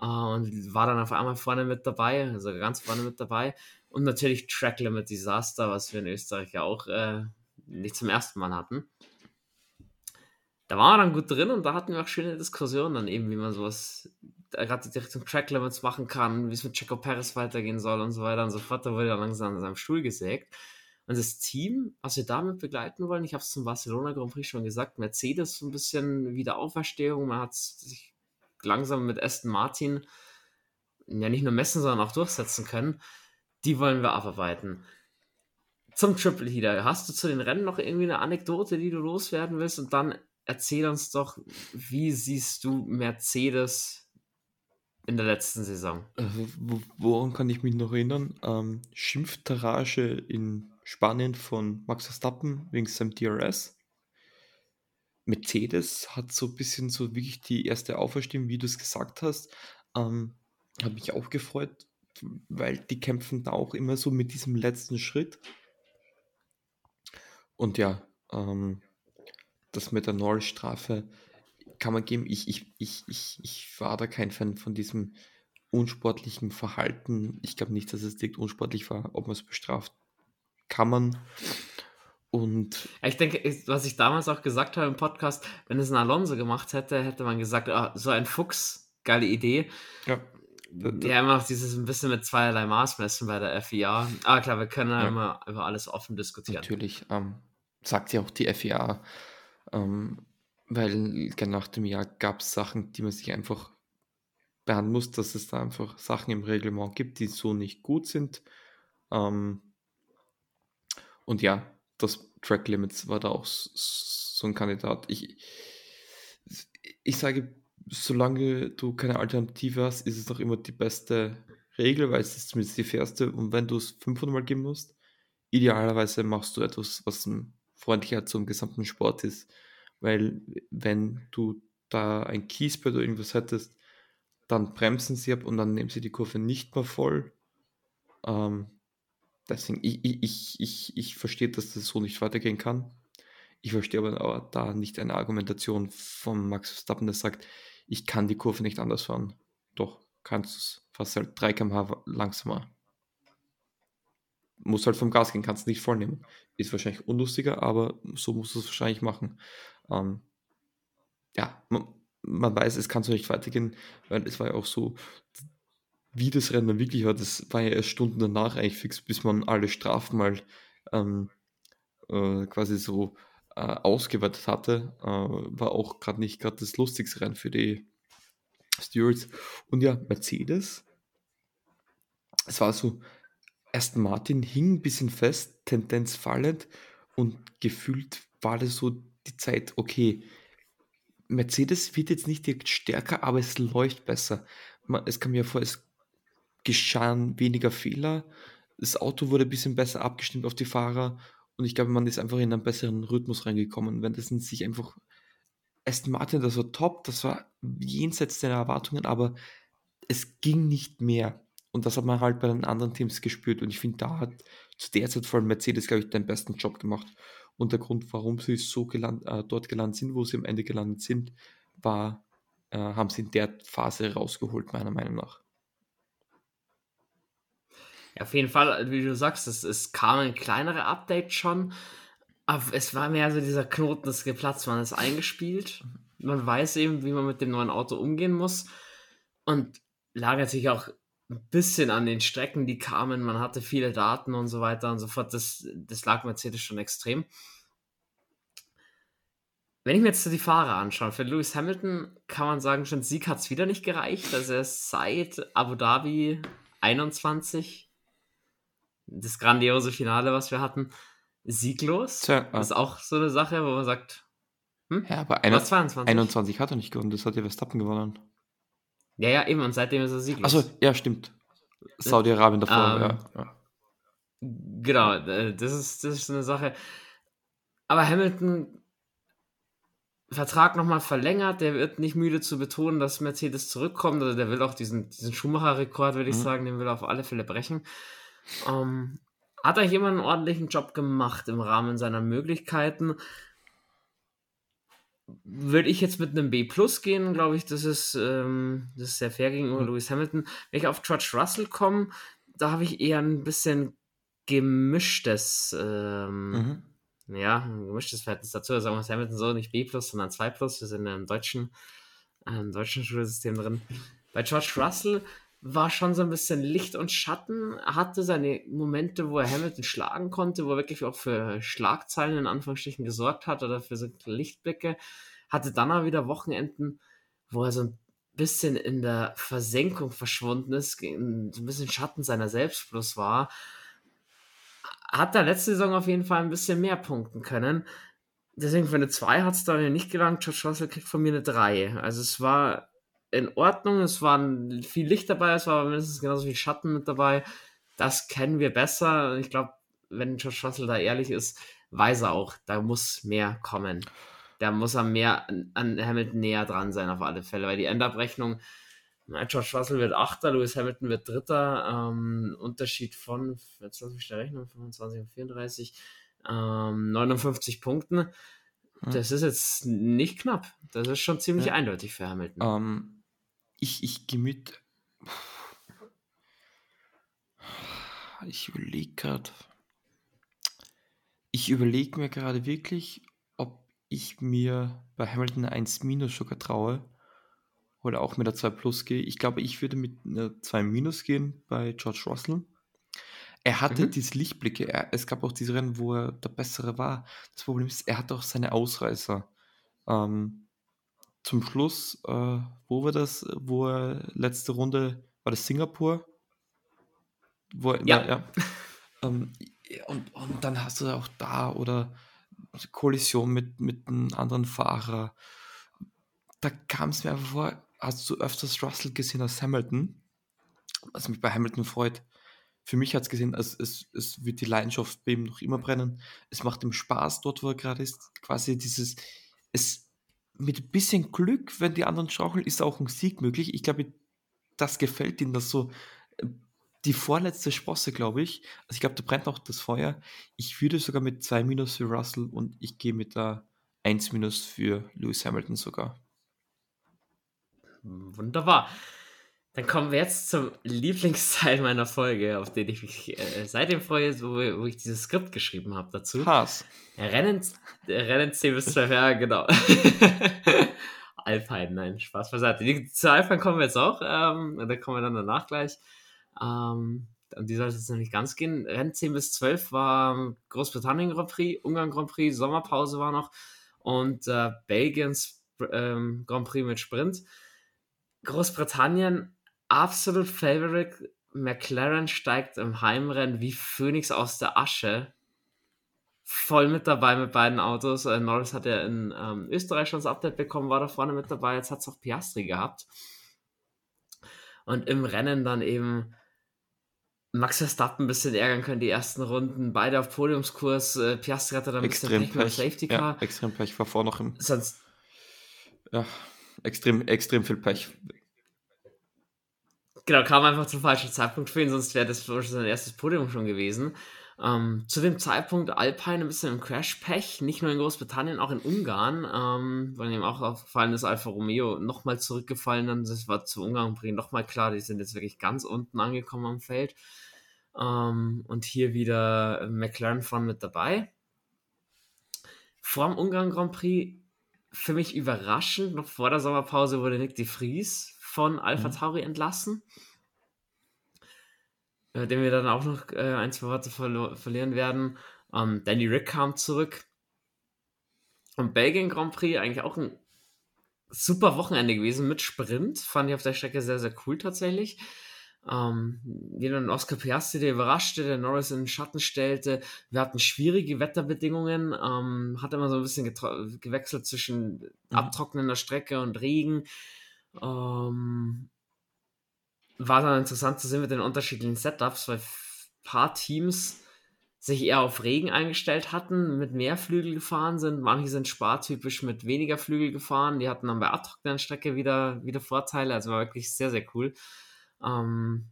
Äh, und war dann auf einmal vorne mit dabei, also ganz vorne mit dabei. Und natürlich Track Limit Disaster, was wir in Österreich ja auch äh, nicht zum ersten Mal hatten. Da waren wir dann gut drin und da hatten wir auch schöne Diskussionen dann eben, wie man sowas gerade die Richtung Track Limits machen kann, wie es mit Checo Perez weitergehen soll und so weiter und so fort. Da wurde er langsam an seinem Stuhl gesägt. Und das Team, was wir damit begleiten wollen, ich habe es zum Barcelona Grand Prix schon gesagt, Mercedes so ein bisschen Wiederauferstehung. Man hat sich langsam mit Aston Martin ja nicht nur messen, sondern auch durchsetzen können. Die wollen wir abarbeiten. Zum Triple Heater. Hast du zu den Rennen noch irgendwie eine Anekdote, die du loswerden willst? Und dann erzähl uns doch, wie siehst du Mercedes in der letzten Saison? Also, woran kann ich mich noch erinnern? Ähm, Schimpftarage in Spanien von Max Verstappen wegen seinem DRS. Mercedes hat so ein bisschen so wirklich die erste Auferstehung, wie du es gesagt hast. Ähm, hat mich auch gefreut, weil die kämpfen da auch immer so mit diesem letzten Schritt. Und ja, ähm, das mit der Norris-Strafe kann man geben. Ich, ich, ich, ich, ich war da kein Fan von diesem unsportlichen Verhalten. Ich glaube nicht, dass es direkt unsportlich war, ob man es bestraft kann man. Und ich denke, was ich damals auch gesagt habe im Podcast, wenn es ein Alonso gemacht hätte, hätte man gesagt, ah, so ein Fuchs, geile Idee. Ja. Die haben auch dieses ein bisschen mit zweierlei Maß messen bei der FIA. Aber klar, wir können ja, immer über alles offen diskutieren. Natürlich, ähm, sagt ja auch die FIA, ähm, weil nach dem Jahr gab es Sachen, die man sich einfach behandeln muss, dass es da einfach Sachen im Reglement gibt, die so nicht gut sind. Ähm, und ja, das Track Limits war da auch so ein Kandidat. Ich, ich sage, solange du keine Alternative hast, ist es noch immer die beste Regel, weil es ist zumindest die fairste. Und wenn du es 500 Mal geben musst, idealerweise machst du etwas, was freundlicher zum gesamten Sport ist. Weil wenn du da ein Kiesbett oder irgendwas hättest, dann bremsen sie ab und dann nehmen sie die Kurve nicht mehr voll. Ähm, Deswegen, ich, ich, ich, ich verstehe, dass das so nicht weitergehen kann. Ich verstehe aber da nicht eine Argumentation von Max Verstappen, der sagt, ich kann die Kurve nicht anders fahren. Doch, kannst du es. Fast halt 3 km/h langsamer. Muss halt vom Gas gehen, kannst nicht vollnehmen. Ist wahrscheinlich unlustiger, aber so musst du es wahrscheinlich machen. Ähm, ja, man, man, weiß, es kann so nicht weitergehen, weil es war ja auch so, wie das Rennen wirklich war, das war ja erst Stunden danach eigentlich fix, bis man alle Strafen mal ähm, äh, quasi so äh, ausgewertet hatte. Äh, war auch gerade nicht gerade das lustigste Rennen für die Stewards. Und ja, Mercedes, es war so, Aston Martin hing ein bisschen fest, Tendenz fallend und gefühlt war das so die Zeit, okay, Mercedes wird jetzt nicht direkt stärker, aber es läuft besser. Es kam mir vor, es geschahen weniger Fehler. Das Auto wurde ein bisschen besser abgestimmt auf die Fahrer und ich glaube, man ist einfach in einen besseren Rhythmus reingekommen. Wenn das sich einfach Aston Martin, das war top, das war jenseits der Erwartungen, aber es ging nicht mehr. Und das hat man halt bei den anderen Teams gespürt. Und ich finde, da hat zu der Zeit vor allem Mercedes, glaube ich, den besten Job gemacht. Und der Grund, warum sie so geland, äh, dort gelandet sind, wo sie am Ende gelandet sind, war, äh, haben sie in der Phase rausgeholt, meiner Meinung nach. Ja, auf jeden Fall, wie du sagst, es, es kam ein kleinerer Update schon, aber es war mehr so dieser Knoten, das geplatzt, man ist eingespielt. Man weiß eben, wie man mit dem neuen Auto umgehen muss und lagert sich auch ein bisschen an den Strecken, die kamen. Man hatte viele Daten und so weiter und so fort. Das, das lag Mercedes schon extrem. Wenn ich mir jetzt die Fahrer anschaue, für Lewis Hamilton kann man sagen, schon Sieg hat es wieder nicht gereicht. Also er ist seit Abu Dhabi 21, das grandiose Finale, was wir hatten, sieglos. Tja, das ist auch so eine Sache, wo man sagt, hm? Ja, aber 21, 21 hat er nicht gewonnen, das hat ja Verstappen gewonnen. Ja, ja, eben, und seitdem ist er sieglos. Achso, ja, stimmt. Saudi-Arabien davor, ähm, ja, ja. Genau, äh, das ist, das ist eine Sache. Aber Hamilton Vertrag nochmal verlängert. Der wird nicht müde zu betonen, dass Mercedes zurückkommt. Also der will auch diesen, diesen Schumacher-Rekord, würde ich mhm. sagen, den will er auf alle Fälle brechen. Ähm, hat er hier mal einen ordentlichen Job gemacht im Rahmen seiner Möglichkeiten. Würde ich jetzt mit einem B Plus gehen, glaube ich, das ist, ähm, das ist sehr fair gegenüber mhm. Lewis Hamilton. Wenn ich auf George Russell komme, da habe ich eher ein bisschen gemischtes ähm, mhm ja, ein gemischtes Verhältnis dazu. Sagen wir Hamilton so nicht B, sondern 2 Wir sind im deutschen, im deutschen Schulsystem drin. Bei George Russell war schon so ein bisschen Licht und Schatten, er hatte seine Momente, wo er Hamilton schlagen konnte, wo er wirklich auch für Schlagzeilen in Anführungsstrichen gesorgt hat oder für so Lichtblicke, hatte dann auch wieder Wochenenden, wo er so ein bisschen in der Versenkung verschwunden ist, so ein bisschen Schatten seiner selbst bloß war hat da letzte Saison auf jeden Fall ein bisschen mehr punkten können. Deswegen für eine 2 hat es da nicht gelangt. George Russell kriegt von mir eine 3. Also es war in Ordnung, es war viel Licht dabei, es war mindestens genauso viel Schatten mit dabei. Das kennen wir besser. Ich glaube, wenn George Russell da ehrlich ist, weiß er auch, da muss mehr kommen. Da muss er mehr an Hamilton näher dran sein, auf alle Fälle, weil die Endabrechnung George Russell wird Achter, Lewis Hamilton wird Dritter. Ähm, Unterschied von, jetzt lass mich da rechnen, 25 und 34, ähm, 59 Punkten. Hm. Das ist jetzt nicht knapp. Das ist schon ziemlich ja. eindeutig für Hamilton. Ähm, ich ich gehe mit. Ich überlege gerade. Ich überlege mir gerade wirklich, ob ich mir bei Hamilton 1 Minus sogar traue oder auch mit der 2 Plus gehe. Ich glaube, ich würde mit einer 2 Minus gehen bei George Russell. Er hatte mhm. diese Lichtblicke. Er, es gab auch diese Rennen, wo er der Bessere war. Das Problem ist, er hat auch seine Ausreißer. Ähm, zum Schluss, äh, wo war das? Wo er letzte Runde, war das Singapur? Wo ja. Na, ja. ähm, und, und dann hast du auch da oder Kollision mit, mit einem anderen Fahrer. Da kam es mir einfach vor, hast du öfters Russell gesehen als Hamilton, was mich bei Hamilton freut. Für mich hat es gesehen, es, es, es wird die Leidenschaft bei ihm noch immer brennen. Es macht ihm Spaß dort, wo er gerade ist. Quasi dieses, es mit ein bisschen Glück, wenn die anderen straucheln, ist auch ein Sieg möglich. Ich glaube, das gefällt ihm, dass so äh, die vorletzte Sprosse, glaube ich. Also ich glaube, da brennt auch das Feuer. Ich würde sogar mit 2 Minus für Russell und ich gehe mit der 1 Minus für Lewis Hamilton sogar. Wunderbar. Dann kommen wir jetzt zum Lieblingsteil meiner Folge, auf den ich mich äh, seitdem freue, wo, wo, ich dieses Skript geschrieben habe dazu. Haas. Rennen, Rennen 10 bis 12, ja, genau. Alpine, nein, Spaß beiseite. zu Alpine kommen wir jetzt auch, ähm, da kommen wir dann danach gleich. Ähm, an die sollte es nicht ganz gehen. Rennen 10 bis 12 war Großbritannien Grand Prix, Ungarn Grand Prix, Sommerpause war noch und äh, Belgiens ähm, Grand Prix mit Sprint. Großbritannien absolut Favorite. McLaren steigt im Heimrennen wie Phoenix aus der Asche. Voll mit dabei mit beiden Autos. Äh, Norris hat ja in ähm, Österreich schon das Update bekommen, war da vorne mit dabei. Jetzt hat es auch Piastri gehabt. Und im Rennen dann eben Max Verstappen ein bisschen ärgern können, die ersten Runden. Beide auf Podiumskurs. Äh, Piastri hatte dann ein extrem bisschen Pech mit Safety Car. Ja, extrem Pech, war vor noch im. Sonst. Ja, extrem, extrem viel Pech. Genau, kam einfach zum falschen Zeitpunkt für ihn, sonst wäre das sein erstes Podium schon gewesen. Ähm, zu dem Zeitpunkt Alpine ein bisschen im Crash-Pech, nicht nur in Großbritannien, auch in Ungarn, ähm, weil ihm auch aufgefallen ist, Alfa Romeo nochmal zurückgefallen, dann das war zu Ungarn bringen nochmal klar, die sind jetzt wirklich ganz unten angekommen am Feld. Ähm, und hier wieder McLaren vorne mit dabei. Vor dem Ungarn Grand Prix für mich überraschend, noch vor der Sommerpause wurde Nick de Vries von Alpha mhm. Tauri entlassen. Äh, den wir dann auch noch äh, ein, zwei Worte verlo- verlieren werden. Ähm, Danny Rick kam zurück. Und Belgien Grand Prix eigentlich auch ein super Wochenende gewesen mit Sprint. Fand ich auf der Strecke sehr, sehr cool tatsächlich. Ähm, wieder ein Oscar Piastri, der überraschte, der Norris in den Schatten stellte. Wir hatten schwierige Wetterbedingungen, ähm, hat immer so ein bisschen gewechselt zwischen mhm. abtrocknender Strecke und Regen. Ähm, war dann interessant zu sehen mit den unterschiedlichen Setups, weil ein paar Teams sich eher auf Regen eingestellt hatten, mit mehr Flügel gefahren sind. Manche sind spartypisch mit weniger Flügel gefahren. Die hatten dann bei abtrocknender Strecke wieder, wieder Vorteile. Also war wirklich sehr, sehr cool. Ähm,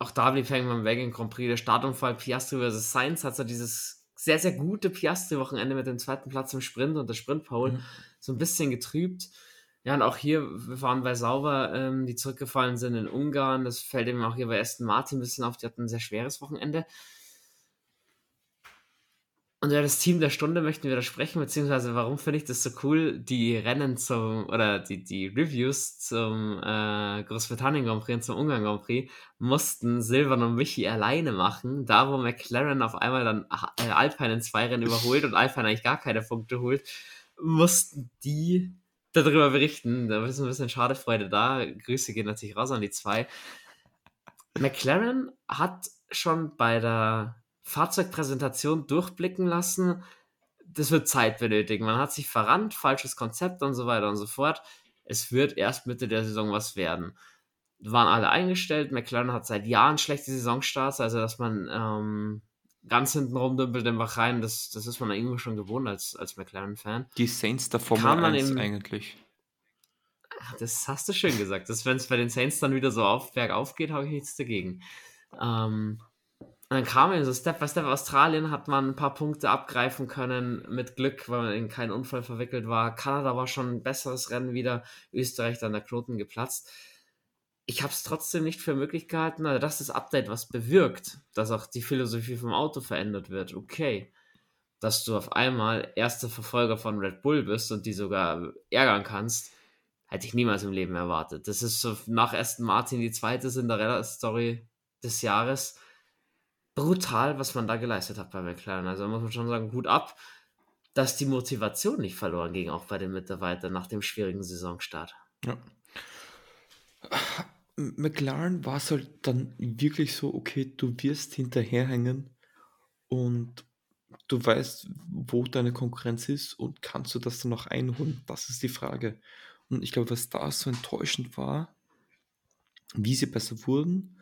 auch da blieb hängen beim Wagon Grand Prix der Startunfall Piastri vs. Sainz hat so dieses sehr, sehr gute Piastri-Wochenende mit dem zweiten Platz im Sprint und der Sprint-Pole mhm. so ein bisschen getrübt. Ja, und auch hier, wir waren bei Sauber, ähm, die zurückgefallen sind in Ungarn. Das fällt eben auch hier bei Aston Martin ein bisschen auf. Die hatten ein sehr schweres Wochenende. Und ja, das Team der Stunde möchten wir da sprechen, beziehungsweise warum finde ich das so cool? Die Rennen zum, oder die, die Reviews zum äh, Großbritannien Grand Prix und zum Ungarn Grand Prix mussten Silvan und Michi alleine machen, da wo McLaren auf einmal dann äh, Alpine in zwei Rennen überholt und Alpine eigentlich gar keine Punkte holt, mussten die darüber berichten. Da ist ein bisschen Schadefreude da. Grüße gehen natürlich raus an die zwei. McLaren hat schon bei der Fahrzeugpräsentation durchblicken lassen, das wird Zeit benötigen. Man hat sich verrannt, falsches Konzept und so weiter und so fort. Es wird erst Mitte der Saison was werden. Waren alle eingestellt. McLaren hat seit Jahren schlechte Saisonstarts, also dass man ähm, ganz hinten rumdümpelt im Bahrain, das, das ist man irgendwo schon gewohnt als, als McLaren-Fan. Die Saints der Formel 1 eben, eigentlich. Das hast du schön gesagt. Wenn es bei den Saints dann wieder so auf, bergauf geht, habe ich nichts dagegen. Ähm, dann kam eben so Step by Step. Australien hat man ein paar Punkte abgreifen können mit Glück, weil man in keinen Unfall verwickelt war. Kanada war schon ein besseres Rennen wieder. Österreich dann der Knoten geplatzt ich habe es trotzdem nicht für möglich gehalten, dass das Update was bewirkt, dass auch die Philosophie vom Auto verändert wird. Okay. Dass du auf einmal erster Verfolger von Red Bull bist und die sogar ärgern kannst, hätte ich niemals im Leben erwartet. Das ist so nach Aston Martin die zweite Cinderella-Story des Jahres. Brutal, was man da geleistet hat bei McLaren. Also muss man schon sagen, gut ab, dass die Motivation nicht verloren ging, auch bei den Mitarbeitern nach dem schwierigen Saisonstart. Ja. McLaren war es halt dann wirklich so, okay, du wirst hinterherhängen und du weißt, wo deine Konkurrenz ist und kannst du das dann noch einholen? Das ist die Frage. Und ich glaube, was da so enttäuschend war, wie sie besser wurden,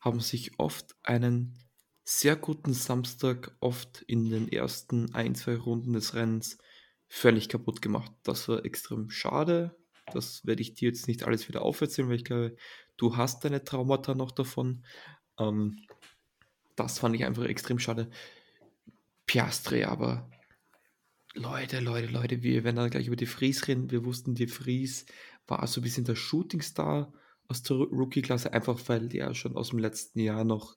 haben sich oft einen sehr guten Samstag, oft in den ersten ein, zwei Runden des Rennens, völlig kaputt gemacht. Das war extrem schade. Das werde ich dir jetzt nicht alles wieder auferzählen, weil ich glaube, du hast deine Traumata noch davon. Ähm, das fand ich einfach extrem schade. Piastre, aber Leute, Leute, Leute, wir werden dann gleich über die Fries reden. Wir wussten, die Fries war so ein bisschen der Shootingstar aus der Rookie-Klasse, einfach weil der schon aus dem letzten Jahr noch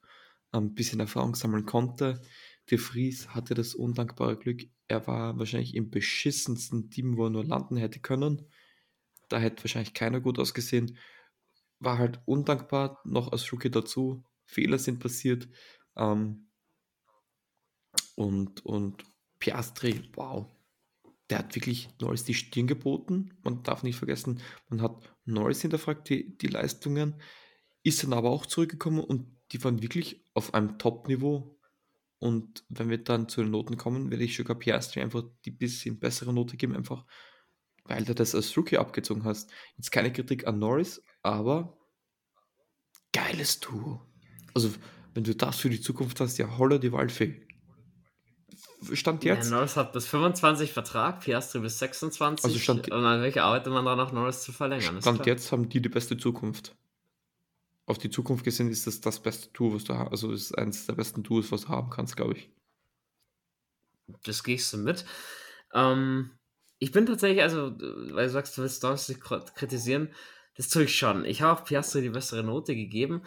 ein bisschen Erfahrung sammeln konnte. De Vries hatte das undankbare Glück, er war wahrscheinlich im beschissensten Team, wo er nur landen hätte können. Da hätte wahrscheinlich keiner gut ausgesehen. War halt undankbar, noch als Rookie dazu. Fehler sind passiert. Ähm, und, und Piastri, wow, der hat wirklich Norris die Stirn geboten. Man darf nicht vergessen, man hat Norris hinterfragt, die, die Leistungen, ist dann aber auch zurückgekommen und die waren wirklich auf einem Top-Niveau. Und wenn wir dann zu den Noten kommen, werde ich sogar Piastri einfach die bisschen bessere Note geben, einfach weil du das als Rookie abgezogen hast. Jetzt keine Kritik an Norris, aber geiles Duo. Also, wenn du das für die Zukunft hast, ja, holla die Waldfee. Stand jetzt? Ja, Norris hat bis 25 Vertrag, Piastri bis 26. Also stand, und an welche arbeitet man daran, Norris zu verlängern? Stand jetzt haben die die beste Zukunft. Auf die Zukunft gesehen ist das das beste Tour, was du hast. Also ist eines der besten Tours, was du haben kannst, glaube ich. Das gehst du mit. Ähm, ich bin tatsächlich, also, weil du sagst, du willst Donnerstag kritisieren, das tue ich schon. Ich habe auch Piastri die bessere Note gegeben,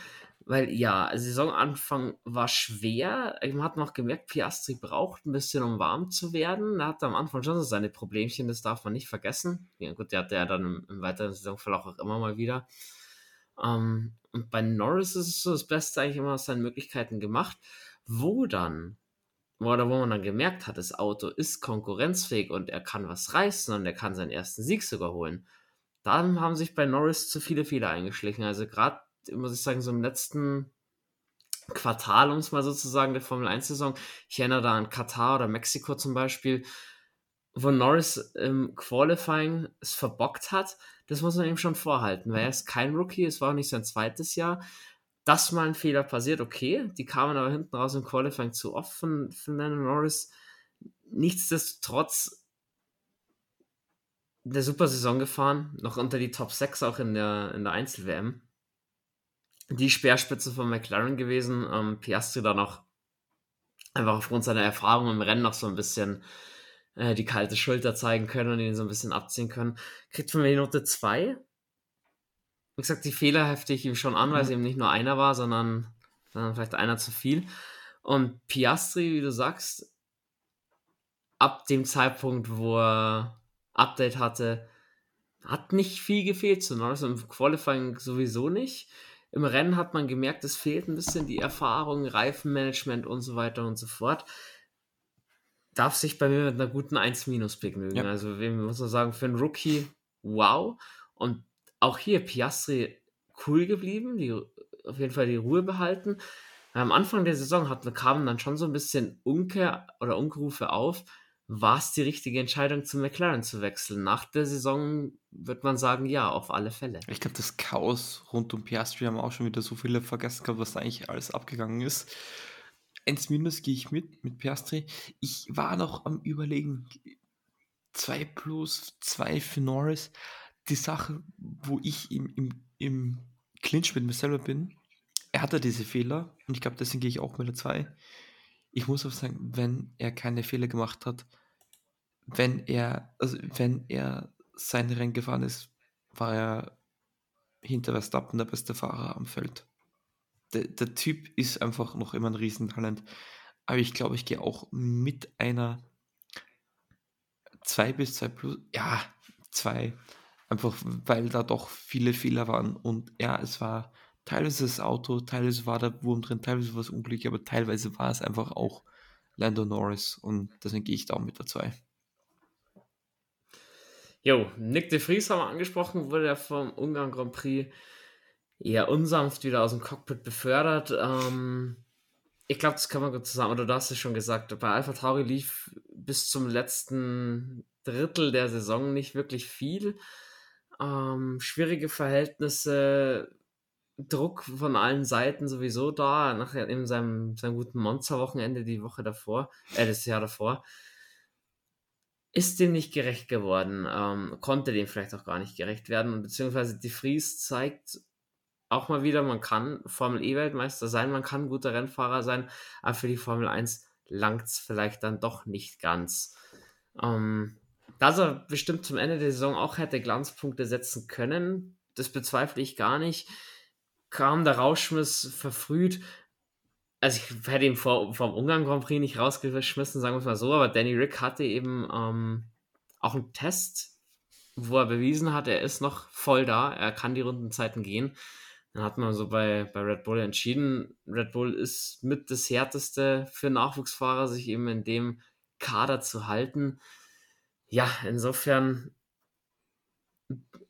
weil ja, Saisonanfang war schwer. Man hat noch gemerkt, Piastri braucht ein bisschen, um warm zu werden. Er hatte am Anfang schon so seine Problemchen, das darf man nicht vergessen. Ja, gut, der hatte ja dann im, im weiteren Saisonverlauf auch immer mal wieder. Ähm, und bei Norris ist es so das Beste eigentlich immer aus seinen Möglichkeiten gemacht. Wo dann, oder wo man dann gemerkt hat, das Auto ist konkurrenzfähig und er kann was reißen und er kann seinen ersten Sieg sogar holen. Dann haben sich bei Norris zu viele Fehler eingeschlichen. Also gerade muss ich sagen, so im letzten Quartal, um es mal sozusagen, der Formel 1-Saison. Ich erinnere da an Katar oder Mexiko zum Beispiel, wo Norris im Qualifying es verbockt hat. Das muss man ihm schon vorhalten, weil er ist kein Rookie, es war auch nicht sein zweites Jahr. Dass mal ein Fehler passiert, okay. Die kamen aber hinten raus im Qualifying zu oft von, von Norris. Nichtsdestotrotz eine super Saison gefahren, noch unter die Top 6 auch in der, in der Einzel-WM die Speerspitze von McLaren gewesen. Ähm, Piastri dann auch einfach aufgrund seiner Erfahrung im Rennen noch so ein bisschen äh, die kalte Schulter zeigen können und ihn so ein bisschen abziehen können. Kriegt von mir die Note 2. Wie gesagt, die Fehler hefte ich ihm schon an, weil es mhm. eben nicht nur einer war, sondern, sondern vielleicht einer zu viel. Und Piastri, wie du sagst, ab dem Zeitpunkt, wo er Update hatte, hat nicht viel gefehlt zu Norris. Im Qualifying sowieso nicht. Im Rennen hat man gemerkt, es fehlt ein bisschen die Erfahrung, Reifenmanagement und so weiter und so fort. Darf sich bei mir mit einer guten 1 begnügen. Ja. Also, wir muss man sagen, für einen Rookie, wow. Und auch hier Piastri cool geblieben, die, auf jeden Fall die Ruhe behalten. Am Anfang der Saison hat, kamen dann schon so ein bisschen Unke oder Ungerufe auf war es die richtige Entscheidung, zu McLaren zu wechseln? Nach der Saison wird man sagen, ja, auf alle Fälle. Ich glaube, das Chaos rund um Piastri haben auch schon wieder so viele vergessen gehabt, was da eigentlich alles abgegangen ist. Eins minus gehe ich mit, mit Piastri. Ich war noch am Überlegen, 2 plus 2 für Norris. Die Sache, wo ich im, im, im Clinch mit mir selber bin, er hatte diese Fehler und ich glaube, deswegen gehe ich auch mit der 2 ich muss auch sagen, wenn er keine Fehler gemacht hat, wenn er, also wenn er sein Rennen gefahren ist, war er hinter Verstappen der beste Fahrer am Feld. Der, der Typ ist einfach noch immer ein Riesentalent. Aber ich glaube, ich gehe auch mit einer 2 bis 2 plus, ja, 2. Einfach weil da doch viele Fehler waren. Und ja, es war teilweise das Auto, teilweise war der Wurm drin, teilweise war es unglücklich, aber teilweise war es einfach auch Lando Norris und deswegen gehe ich da auch mit der 2. Jo, Nick de Vries haben wir angesprochen, wurde ja vom Ungarn Grand Prix eher unsanft wieder aus dem Cockpit befördert. Ähm, ich glaube, das kann man gut zusammen, oder du hast es schon gesagt, bei Alpha Tauri lief bis zum letzten Drittel der Saison nicht wirklich viel. Ähm, schwierige Verhältnisse, Druck von allen Seiten sowieso da, nach in seinem, seinem guten Monsterwochenende die Woche davor, äh, das Jahr davor. Ist dem nicht gerecht geworden, ähm, konnte dem vielleicht auch gar nicht gerecht werden, beziehungsweise die Fries zeigt auch mal wieder, man kann Formel E-Weltmeister sein, man kann guter Rennfahrer sein, aber für die Formel 1 langt es vielleicht dann doch nicht ganz. Ähm, dass er bestimmt zum Ende der Saison auch hätte Glanzpunkte setzen können, das bezweifle ich gar nicht kam der Rauschmiss verfrüht. Also ich hätte ihn vor, vom Ungarn Grand Prix nicht rausgeschmissen, sagen wir es mal so, aber Danny Rick hatte eben ähm, auch einen Test, wo er bewiesen hat, er ist noch voll da, er kann die Rundenzeiten gehen. Dann hat man so bei, bei Red Bull entschieden, Red Bull ist mit das Härteste für Nachwuchsfahrer, sich eben in dem Kader zu halten. Ja, insofern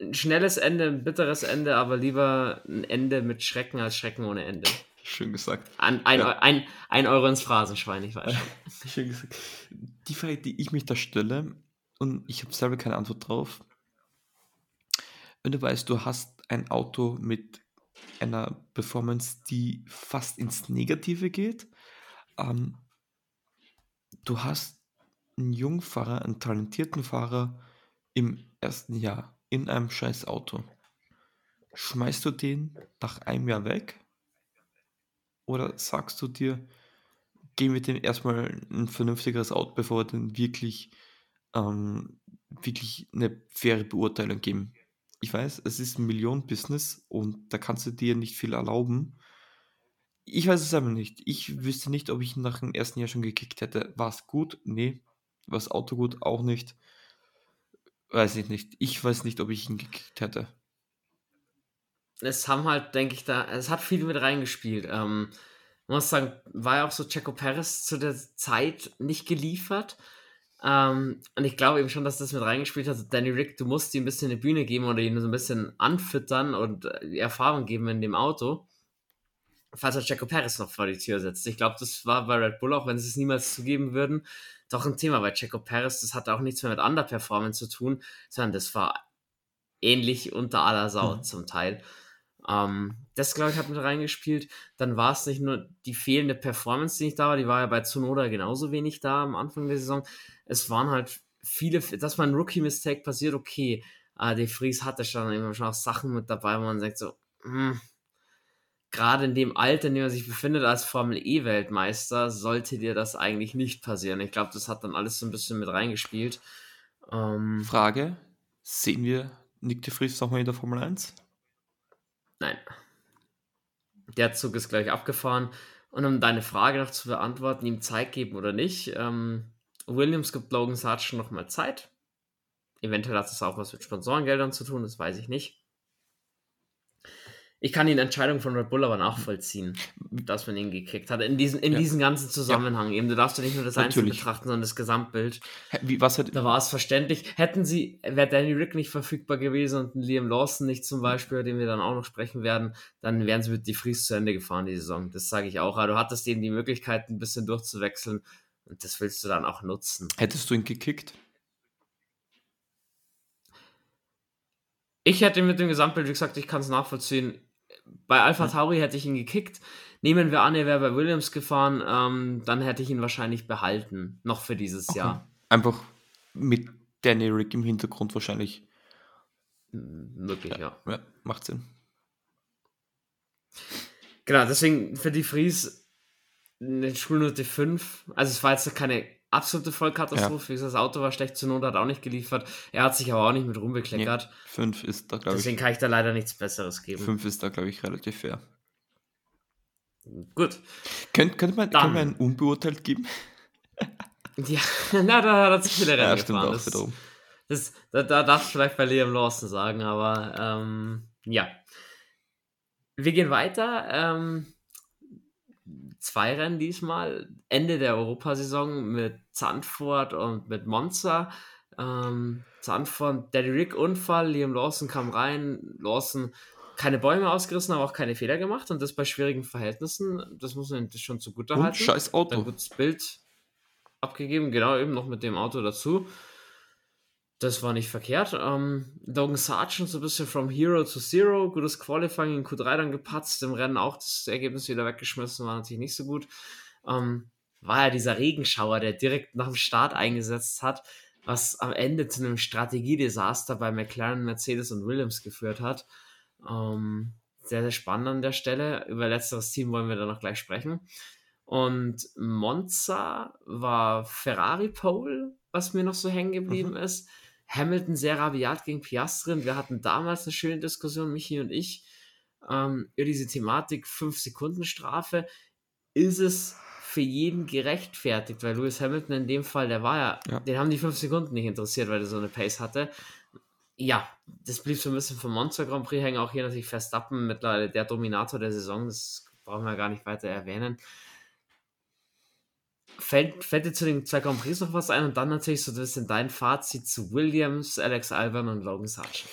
ein schnelles Ende, ein bitteres Ende, aber lieber ein Ende mit Schrecken als Schrecken ohne Ende. Schön gesagt. Ein, ein, ja. ein, ein Euro ins Phrasenschwein, ich weiß schon. Schön gesagt. Die Frage, die ich mich da stelle, und ich habe selber keine Antwort drauf. Wenn du weißt, du hast ein Auto mit einer Performance, die fast ins Negative geht, ähm, du hast einen jungen Fahrer, einen talentierten Fahrer im ersten Jahr in einem scheiß Auto. Schmeißt du den nach einem Jahr weg? Oder sagst du dir, geh mit dem erstmal ein vernünftigeres Auto, bevor wir dann wirklich, ähm, wirklich eine faire Beurteilung geben? Ich weiß, es ist ein Millionen-Business und da kannst du dir nicht viel erlauben. ich weiß es aber nicht. Ich wüsste nicht, ob ich nach dem ersten Jahr schon gekickt hätte. War es gut? Nee. War das Auto gut? Auch nicht. Weiß ich nicht. Ich weiß nicht, ob ich ihn gekickt hätte. Es haben halt, denke ich, da, es hat viel mit reingespielt. Ähm, man muss sagen, war ja auch so Checo Perez zu der Zeit nicht geliefert. Ähm, und ich glaube eben schon, dass das mit reingespielt hat. Danny Rick, du musst ihm ein bisschen eine Bühne geben oder ihn so ein bisschen anfüttern und äh, Erfahrung geben in dem Auto falls er Jaco Perez noch vor die Tür setzt. Ich glaube, das war bei Red Bull, auch wenn sie es niemals zugeben würden, doch ein Thema, weil Jaco Perez, das hatte auch nichts mehr mit Underperformance zu tun, sondern das war ähnlich unter aller Sau mhm. zum Teil. Ähm, das, glaube ich, hat mit reingespielt. Dann war es nicht nur die fehlende Performance, die nicht da war, die war ja bei Tsunoda genauso wenig da am Anfang der Saison. Es waren halt viele, dass man ein Rookie-Mistake passiert, okay. Äh, De Vries hatte schon immer schon auch Sachen mit dabei, wo man sagt so, hm, gerade in dem Alter, in dem er sich befindet als Formel E-Weltmeister, sollte dir das eigentlich nicht passieren. Ich glaube, das hat dann alles so ein bisschen mit reingespielt. Ähm, Frage: Sehen wir Nick de Vries nochmal in der Formel 1? Nein. Der Zug ist gleich abgefahren. Und um deine Frage noch zu beantworten, ihm Zeit geben oder nicht, ähm, Williams gibt Logan Sargent nochmal Zeit. Eventuell hat es auch was mit Sponsorengeldern zu tun, das weiß ich nicht ich kann die Entscheidung von Red Bull aber nachvollziehen, dass man ihn gekickt hat. In, diesen, in ja. diesem ganzen Zusammenhang eben. Du darfst ja nicht nur das Einzelne betrachten, sondern das Gesamtbild. Wie, was hat, da war es verständlich. Hätten sie, wäre Danny Rick nicht verfügbar gewesen und Liam Lawson nicht zum Beispiel, den wir dann auch noch sprechen werden, dann wären sie mit die Fries zu Ende gefahren, die Saison. Das sage ich auch. Aber du hattest eben die Möglichkeit, ein bisschen durchzuwechseln und das willst du dann auch nutzen. Hättest du ihn gekickt? Ich hätte mit dem Gesamtbild, wie gesagt, ich kann es nachvollziehen bei Alpha Tauri hätte ich ihn gekickt. Nehmen wir an, er wäre bei Williams gefahren, ähm, dann hätte ich ihn wahrscheinlich behalten, noch für dieses okay. Jahr. Einfach mit Danny Rick im Hintergrund wahrscheinlich. Möglich, ja. ja. ja. macht Sinn. Genau, deswegen für die Fries eine Schulnote 5. Also es war jetzt keine absolute Vollkatastrophe. Ja. Das Auto war schlecht zur Not, hat auch nicht geliefert. Er hat sich aber auch nicht mit rumbekleckert. Nee, fünf ist da, glaube ich. Deswegen kann ich da leider nichts Besseres geben. Fünf ist da, glaube ich, relativ fair. Gut. Könnt, könnte man, Dann. man einen unbeurteilt geben? ja, na, da hat zu viele Rennen ja, gefahren. Das, das, da, da darfst du vielleicht bei Liam Lawson sagen, aber ähm, ja. Wir gehen weiter. Ähm, zwei Rennen diesmal. Ende der Europasaison mit Zandvoort und mit Monza. Ähm, Zandvoort, Daddy Rick Unfall, Liam Lawson kam rein, Lawson keine Bäume ausgerissen, aber auch keine Fehler gemacht und das bei schwierigen Verhältnissen. Das muss man schon zugute halten. Scheiß Auto. Ein gutes Bild abgegeben, genau eben noch mit dem Auto dazu. Das war nicht verkehrt. Ähm, Logan Sargent so ein bisschen from Hero to Zero. Gutes Qualifying in Q3 dann gepatzt. Im Rennen auch das Ergebnis wieder weggeschmissen. War natürlich nicht so gut. Ähm, war ja dieser Regenschauer, der direkt nach dem Start eingesetzt hat, was am Ende zu einem Strategiedesaster bei McLaren, Mercedes und Williams geführt hat. Ähm, sehr, sehr spannend an der Stelle. Über letzteres Team wollen wir dann noch gleich sprechen. Und Monza war Ferrari Pole, was mir noch so hängen geblieben mhm. ist. Hamilton sehr rabiat gegen Piastri und wir hatten damals eine schöne Diskussion, Michi und ich, ähm, über diese Thematik 5-Sekunden-Strafe. Ist es für jeden gerechtfertigt? Weil Lewis Hamilton in dem Fall, der war ja, ja. den haben die 5 Sekunden nicht interessiert, weil er so eine Pace hatte. Ja, das blieb so ein bisschen vom Monster Grand Prix hängen. Auch hier natürlich Verstappen, mittlerweile der Dominator der Saison, das brauchen wir gar nicht weiter erwähnen. Fällt, fällt dir zu den zwei Grand Prix noch was ein und dann natürlich so ein bisschen dein Fazit zu Williams, Alex Albon und Logan Sargent.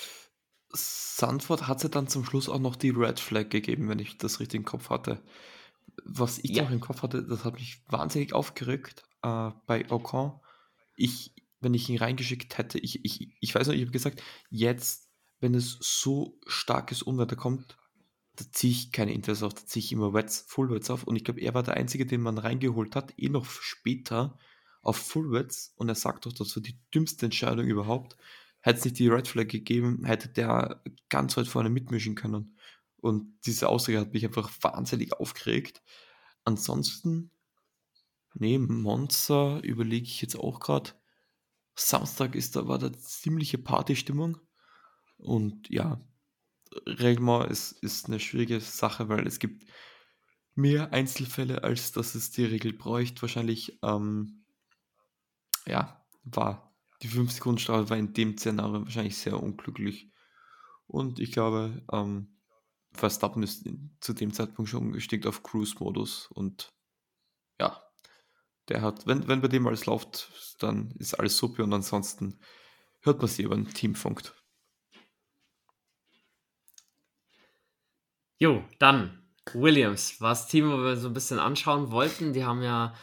Sanford hat ja dann zum Schluss auch noch die Red Flag gegeben, wenn ich das richtig im Kopf hatte. Was ich ja. noch im Kopf hatte, das hat mich wahnsinnig aufgerückt äh, bei Ocon. Ich, wenn ich ihn reingeschickt hätte, ich, ich, ich weiß noch, ich habe gesagt, jetzt, wenn es so starkes Unwetter kommt, da ziehe ich keine Interesse auf, da ziehe ich immer Wets, Fullwets auf. Und ich glaube, er war der Einzige, den man reingeholt hat, eh noch später auf Fullwets. Und er sagt doch, das war die dümmste Entscheidung überhaupt. Hätte es nicht die Red Flag gegeben, hätte der ganz weit vorne mitmischen können. Und diese Aussage hat mich einfach wahnsinnig aufgeregt. Ansonsten, nee, Monster überlege ich jetzt auch gerade. Samstag ist da war da ziemliche Partystimmung. Und ja, Regma ist, ist eine schwierige Sache, weil es gibt mehr Einzelfälle, als dass es die Regel bräuchte. Wahrscheinlich, ähm, ja, war die 5 Sekunden Strafe war in dem Szenario wahrscheinlich sehr unglücklich. Und ich glaube, ähm, Verstappen ist zu dem Zeitpunkt schon gestiegen auf Cruise-Modus und ja, der hat, wenn, wenn bei dem alles läuft, dann ist alles super und ansonsten hört man sie über den Teamfunk. Jo, dann Williams war das Team, wo wir so ein bisschen anschauen wollten. Die haben ja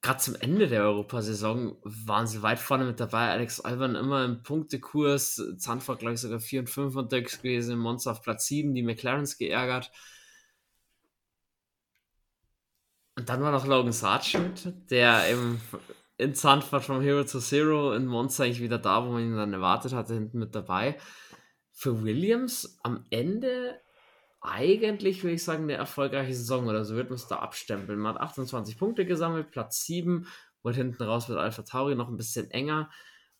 gerade zum Ende der Europasaison waren sie weit vorne mit dabei. Alex Alban immer im Punktekurs. Zandvoort, glaube ich, sogar 4 und 5 unterwegs gewesen. Monster auf Platz 7, die McLarens geärgert. Und dann war noch Logan Sargent, der im, in Zandvoort vom Hero to Zero in Monster eigentlich wieder da, wo man ihn dann erwartet hatte, hinten mit dabei. Für Williams am Ende eigentlich, würde ich sagen, eine erfolgreiche Saison oder so wird man es da abstempeln. Man hat 28 Punkte gesammelt, Platz 7, wurde hinten raus mit Alpha Tauri noch ein bisschen enger.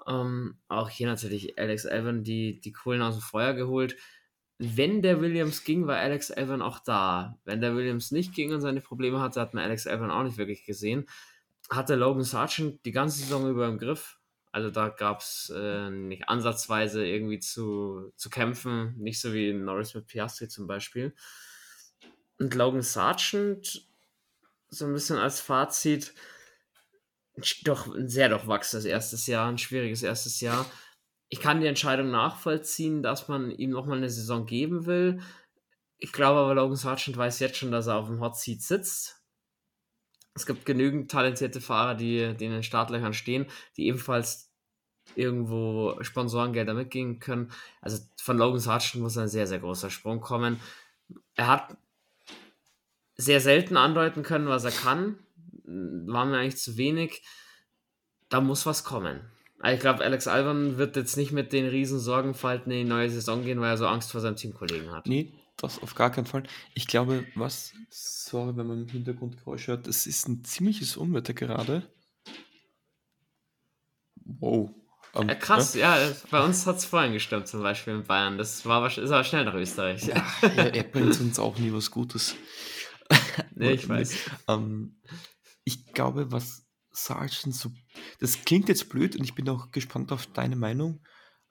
Ähm, auch hier natürlich Alex Evan die, die Kohlen aus dem Feuer geholt. Wenn der Williams ging, war Alex Evan auch da. Wenn der Williams nicht ging und seine Probleme hatte, hat man Alex Evan auch nicht wirklich gesehen. Hatte Logan Sargent die ganze Saison über im Griff, also da gab es äh, nicht ansatzweise irgendwie zu, zu kämpfen, nicht so wie Norris mit Piastri zum Beispiel. Und Logan Sargent, so ein bisschen als Fazit, doch ein sehr durchwachsenes erstes Jahr, ein schwieriges erstes Jahr. Ich kann die Entscheidung nachvollziehen, dass man ihm nochmal eine Saison geben will. Ich glaube aber, Logan Sargent weiß jetzt schon, dass er auf dem Hot Seat sitzt es gibt genügend talentierte Fahrer, die, die in den Startlöchern stehen, die ebenfalls irgendwo Sponsorengelder mitgehen können. Also von Logan Sargent muss ein sehr, sehr großer Sprung kommen. Er hat sehr selten andeuten können, was er kann. War mir eigentlich zu wenig. Da muss was kommen. Also ich glaube, Alex Albon wird jetzt nicht mit den riesen Sorgenfalten in die neue Saison gehen, weil er so Angst vor seinem Teamkollegen hat. Nee, das auf gar keinen Fall. Ich glaube, was, sorry, wenn man im Hintergrund Geräusche hört, es ist ein ziemliches Unwetter gerade. Wow. Um, ähm, ja, krass, ja, ja bei uns hat es vorhin gestürmt, zum Beispiel in Bayern. Das war, ist aber schnell nach Österreich. Ja, er bringt uns auch nie was Gutes. nee, ich weiß. Um, ich glaube, was Sargent so. Das klingt jetzt blöd und ich bin auch gespannt auf deine Meinung.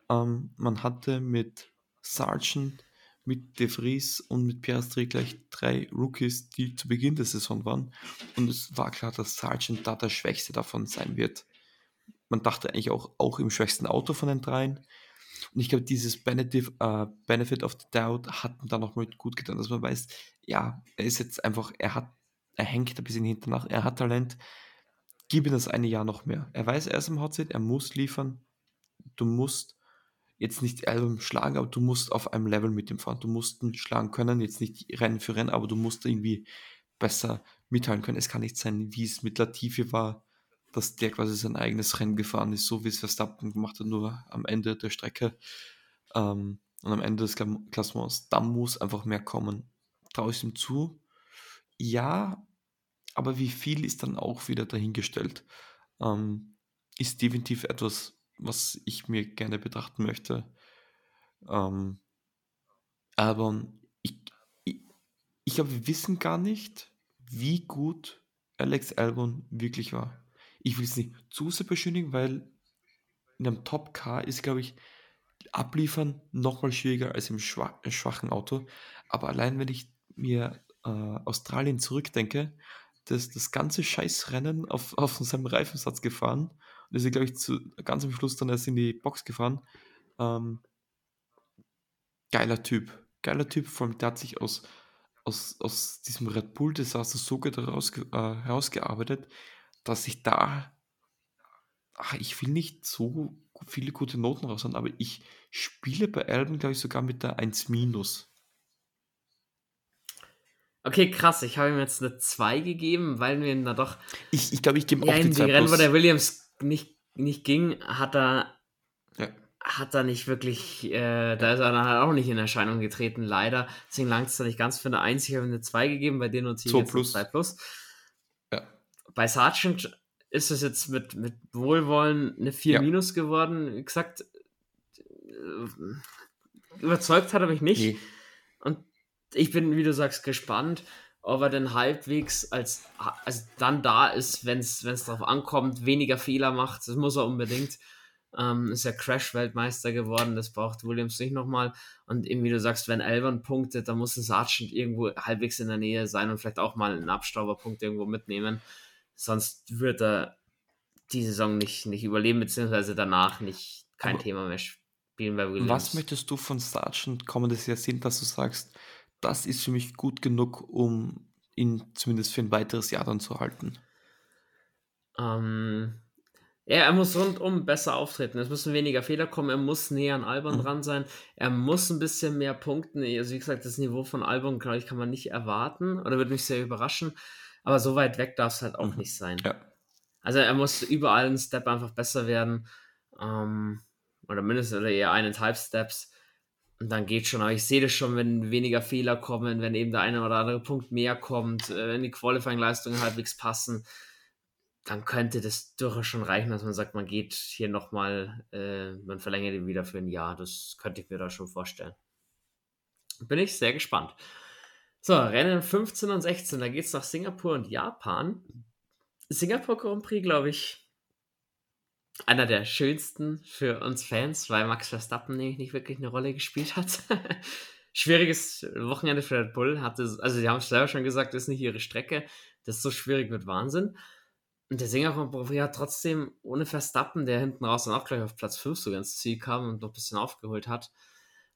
Um, man hatte mit Sargent mit De Vries und mit Piastri gleich drei Rookies, die zu Beginn der Saison waren. Und es war klar, dass Sargent da der Schwächste davon sein wird. Man dachte eigentlich auch, auch im schwächsten Auto von den dreien. Und ich glaube, dieses Benefit, äh, Benefit of the Doubt hat dann nochmal gut getan, dass man weiß, ja, er ist jetzt einfach, er hat, er hängt ein bisschen hinter nach, er hat Talent, gib ihm das eine Jahr noch mehr. Er weiß, er ist im Hotseat, er muss liefern. Du musst jetzt nicht Album schlagen, aber du musst auf einem Level mit ihm fahren. Du musst schlagen können, jetzt nicht Rennen für Rennen, aber du musst irgendwie besser mitteilen können. Es kann nicht sein, wie es mit Latifi war, dass der quasi sein eigenes Rennen gefahren ist, so wie es Verstappen gemacht hat, nur am Ende der Strecke ähm, und am Ende des Klassements. Da muss einfach mehr kommen. Traue ich ihm zu? Ja, aber wie viel ist dann auch wieder dahingestellt? Ähm, ist definitiv etwas, was ich mir gerne betrachten möchte. Ähm, aber ich, ich, ich glaube, wir wissen gar nicht, wie gut Alex Albon wirklich war. Ich will es nicht zu sehr beschönigen, weil in einem Top-Car ist, glaube ich, abliefern nochmal schwieriger als im schwach, schwachen Auto. Aber allein, wenn ich mir äh, Australien zurückdenke, das, das ganze Scheißrennen auf, auf seinem Reifensatz gefahren und ist, glaube ich, zu, ganz am Schluss dann erst in die Box gefahren. Ähm, geiler Typ. Geiler Typ, vor allem der hat sich aus, aus, aus diesem Red Bull-Desaster so gut heraus, äh, herausgearbeitet, dass ich da, ach, ich will nicht so viele gute Noten raus haben, aber ich spiele bei Alben, glaube ich, sogar mit der 1 minus. Okay, krass. Ich habe ihm jetzt eine 2 gegeben, weil mir da doch. Ich, ich glaube, ich gebe auch die 2 Rennen, wo der Williams nicht, nicht ging, hat er, ja. hat er nicht wirklich, äh, da ist er dann halt auch nicht in Erscheinung getreten, leider. Deswegen langt es da nicht ganz für eine 1. Ich habe eine 2 gegeben, bei notiere ich jetzt plus. 2 plus. Ja. Bei Sargent ist es jetzt mit, mit Wohlwollen eine 4 ja. minus geworden. Wie gesagt, äh, überzeugt hat er mich nicht. Nee. Und ich bin, wie du sagst, gespannt ob er denn halbwegs als, als dann da ist, wenn es darauf ankommt, weniger Fehler macht. Das muss er unbedingt. Ähm, ist ja Crash-Weltmeister geworden, das braucht Williams nicht nochmal. Und eben wie du sagst, wenn Albon punktet, dann muss ein Sargent irgendwo halbwegs in der Nähe sein und vielleicht auch mal einen Abstauberpunkt irgendwo mitnehmen. Sonst wird er die Saison nicht, nicht überleben, beziehungsweise danach nicht kein Aber Thema mehr spielen bei Williams. Was möchtest du von Sargent kommendes Jahr sehen, dass du sagst, das ist für mich gut genug, um ihn zumindest für ein weiteres Jahr dann zu halten? Ähm, ja, er muss rundum besser auftreten. Es müssen weniger Fehler kommen. Er muss näher an Albon mhm. dran sein. Er muss ein bisschen mehr punkten. Also, wie gesagt, das Niveau von Albon, glaube ich, kann man nicht erwarten. Oder würde mich sehr überraschen. Aber so weit weg darf es halt auch mhm. nicht sein. Ja. Also, er muss überall einen Step einfach besser werden. Ähm, oder mindestens oder eher eineinhalb Steps. Und dann geht schon. Aber ich sehe das schon, wenn weniger Fehler kommen, wenn eben der eine oder andere Punkt mehr kommt, äh, wenn die Qualifying-Leistungen halbwegs passen, dann könnte das durchaus schon reichen, dass man sagt, man geht hier nochmal, äh, man verlängert ihn wieder für ein Jahr. Das könnte ich mir da schon vorstellen. Bin ich sehr gespannt. So, Rennen 15 und 16, da geht es nach Singapur und Japan. Singapur Grand Prix, glaube ich, einer der schönsten für uns Fans, weil Max Verstappen nämlich nicht wirklich eine Rolle gespielt hat. Schwieriges Wochenende für Red Bull. Hatte, also, sie haben es selber schon gesagt, das ist nicht ihre Strecke. Das ist so schwierig mit Wahnsinn. Und der Sänger von Bravia hat trotzdem ohne Verstappen, der hinten raus dann auch gleich auf Platz 5 sogar ins Ziel kam und noch ein bisschen aufgeholt hat,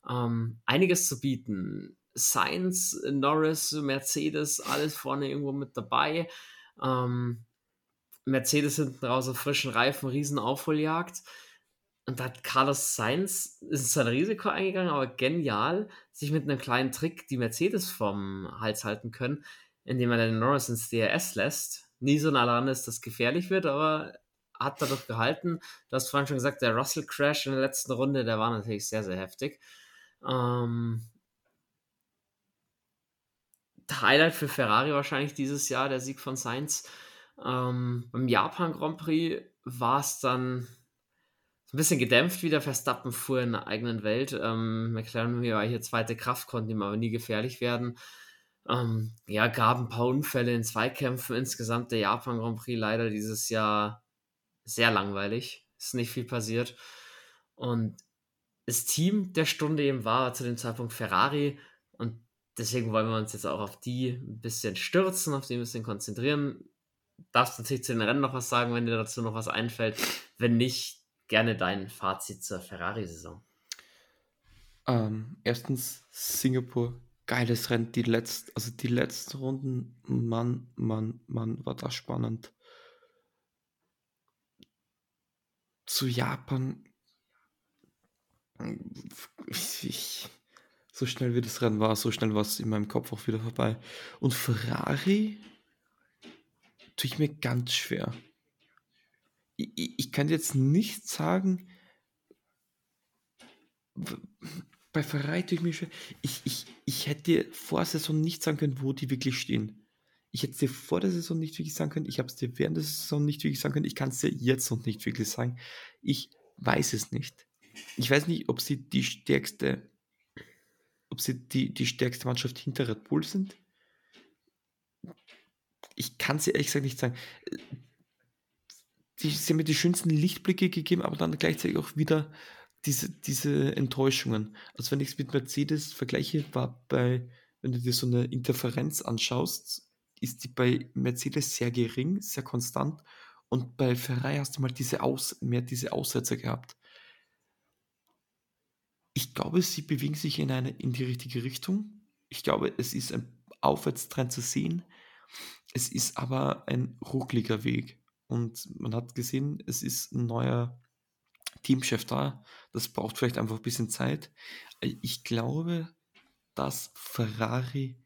ähm, einiges zu bieten. Sainz, Norris, Mercedes, alles vorne irgendwo mit dabei. Ähm, Mercedes hinten raus auf frischen Reifen, riesen Aufholjagd. Und da hat Carlos Sainz, ist sein Risiko eingegangen, aber genial, sich mit einem kleinen Trick die Mercedes vom Hals halten können, indem er den Norris ins DRS lässt. Nie so nah dran ist, dass es gefährlich wird, aber hat dadurch gehalten. Du hast vorhin schon gesagt, der Russell Crash in der letzten Runde, der war natürlich sehr, sehr heftig. Ähm, Highlight für Ferrari wahrscheinlich dieses Jahr, der Sieg von Sainz. Ähm, beim Japan Grand Prix war es dann ein bisschen gedämpft wieder. Verstappen fuhr in der eigenen Welt. Ähm, McLaren war hier zweite Kraft, konnte ihm aber nie gefährlich werden. Ähm, ja, gab ein paar Unfälle in Zweikämpfen. Insgesamt der Japan Grand Prix leider dieses Jahr sehr langweilig. Ist nicht viel passiert. Und das Team der Stunde eben war zu dem Zeitpunkt Ferrari. Und deswegen wollen wir uns jetzt auch auf die ein bisschen stürzen, auf die ein bisschen konzentrieren darfst natürlich zu den Rennen noch was sagen, wenn dir dazu noch was einfällt. Wenn nicht, gerne dein Fazit zur Ferrari-Saison. Ähm, erstens Singapur, geiles Rennen. Die letzten, also die letzten Runden, Mann, Mann, Mann, war das spannend. Zu Japan, ich, so schnell wie das Rennen war, so schnell war es in meinem Kopf auch wieder vorbei. Und Ferrari, tue ich mir ganz schwer. Ich, ich kann jetzt nicht sagen, bei Ferrari tue ich mir schwer. Ich, ich, ich hätte vor der Saison nicht sagen können, wo die wirklich stehen. Ich hätte es dir vor der Saison nicht wirklich sagen können. Ich habe es dir während der Saison nicht wirklich sagen können. Ich kann es dir jetzt noch nicht wirklich sagen. Ich weiß es nicht. Ich weiß nicht, ob sie die stärkste, ob sie die, die stärkste Mannschaft hinter Red Bull sind ich kann es ehrlich gesagt nicht sagen. Die, sie haben mir die schönsten Lichtblicke gegeben, aber dann gleichzeitig auch wieder diese, diese Enttäuschungen. Also wenn ich es mit Mercedes vergleiche, war bei, wenn du dir so eine Interferenz anschaust, ist die bei Mercedes sehr gering, sehr konstant und bei Ferrari hast du mal diese Aus, mehr diese Aussetzer gehabt. Ich glaube, sie bewegen sich in eine in die richtige Richtung. Ich glaube, es ist ein Aufwärtstrend zu sehen. Es ist aber ein ruckliger Weg und man hat gesehen, es ist ein neuer Teamchef da. Das braucht vielleicht einfach ein bisschen Zeit. Ich glaube, dass Ferrari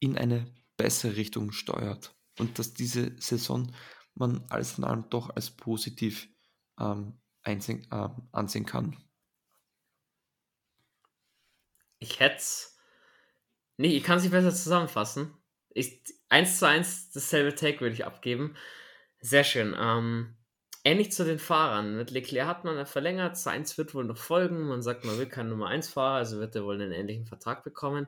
in eine bessere Richtung steuert und dass diese Saison man alles in allem doch als positiv ähm, einsehen, äh, ansehen kann. Ich hätte es. Nee, ich kann es nicht besser zusammenfassen. Ich, eins zu eins dasselbe Take würde ich abgeben. Sehr schön. Ähm, ähnlich zu den Fahrern. Mit Leclerc hat man verlängert. Sainz wird wohl noch folgen. Man sagt, man will keinen Nummer 1 Fahrer, also wird er wohl einen ähnlichen Vertrag bekommen.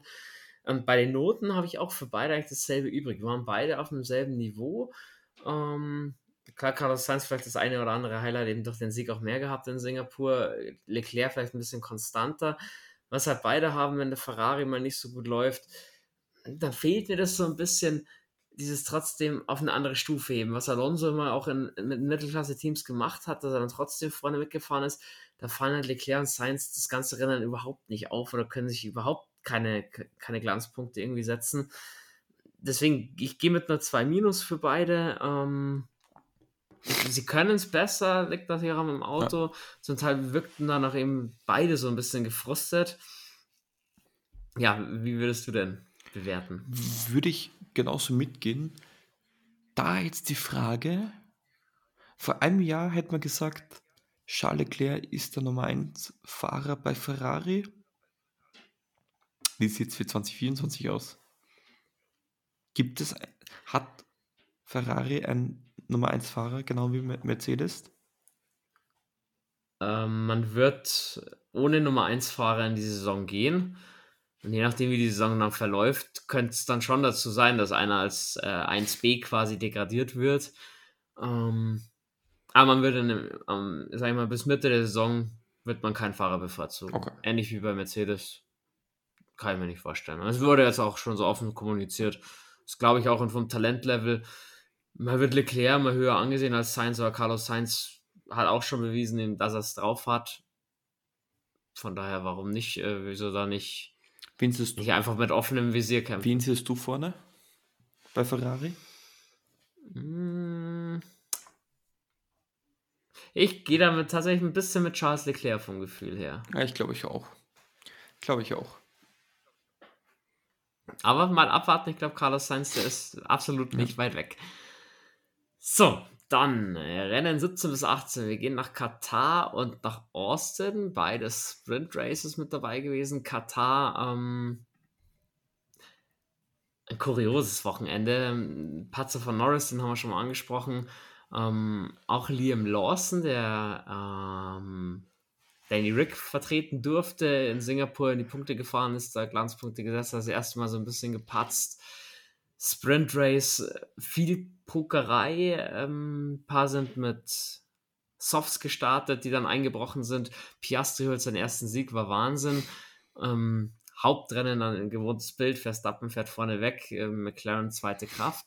Und bei den Noten habe ich auch für beide eigentlich dasselbe übrig. Wir waren beide auf demselben Niveau. Ähm, klar, Carlos Sainz vielleicht das eine oder andere Highlight eben durch den Sieg auch mehr gehabt in Singapur. Leclerc vielleicht ein bisschen konstanter. Was halt beide haben, wenn der Ferrari mal nicht so gut läuft, dann fehlt mir das so ein bisschen, dieses trotzdem auf eine andere Stufe heben, was Alonso immer auch in, mit Mittelklasse-Teams gemacht hat, dass er dann trotzdem vorne mitgefahren ist. Da fallen halt Leclerc und Sainz das ganze Rennen überhaupt nicht auf oder können sich überhaupt keine, keine Glanzpunkte irgendwie setzen. Deswegen, ich gehe mit einer 2 Minus für beide. Ähm, sie können es besser, liegt natürlich auch am Auto. Ja. Zum Teil wirkten dann auch eben beide so ein bisschen gefrustet. Ja, wie würdest du denn bewerten? Würde ich genauso mitgehen. Da jetzt die Frage, vor einem Jahr hätte man gesagt, Charles Leclerc ist der Nummer 1 Fahrer bei Ferrari. Wie sieht es für 2024 aus? Gibt es, hat Ferrari einen Nummer 1 Fahrer, genau wie Mercedes? Ähm, man wird ohne Nummer 1 Fahrer in die Saison gehen. Und je nachdem, wie die Saison dann verläuft, könnte es dann schon dazu sein, dass einer als äh, 1B quasi degradiert wird. Ähm, aber man wird in, ähm, sag ich mal, bis Mitte der Saison wird man keinen Fahrer bevorzugen. Okay. Ähnlich wie bei Mercedes. Kann ich mir nicht vorstellen. Es wurde jetzt auch schon so offen kommuniziert. Das glaube ich auch und vom Talentlevel. Man wird Leclerc mal höher angesehen als Sainz, aber Carlos Sainz hat auch schon bewiesen, dass er es drauf hat. Von daher, warum nicht? Äh, wieso da nicht, Wen siehst nicht einfach mit offenem Visier kämpfen? Wen siehst du vorne bei Ferrari? Hm. Ich gehe damit tatsächlich ein bisschen mit Charles Leclerc vom Gefühl her. Ja, ich glaube ich auch. Glaube ich auch. Aber mal abwarten, ich glaube, Carlos Sainz, der ist absolut nicht ja. weit weg. So, dann äh, Rennen 17 bis 18. Wir gehen nach Katar und nach Austin. Beide Sprint Races mit dabei gewesen. Katar, ähm, ein kurioses Wochenende. Patzer von Norris, den haben wir schon mal angesprochen. Ähm, auch Liam Lawson, der ähm, Danny Rick vertreten durfte, in Singapur in die Punkte gefahren ist, da Glanzpunkte gesetzt, das erste Mal so ein bisschen gepatzt. Sprint Race, viel Pokerei, ähm, ein paar sind mit Softs gestartet, die dann eingebrochen sind. Piastri holt seinen ersten Sieg, war Wahnsinn. Ähm, Hauptrennen dann ein gewohntes Bild, Verstappen fährt vorne weg, äh, McLaren zweite Kraft.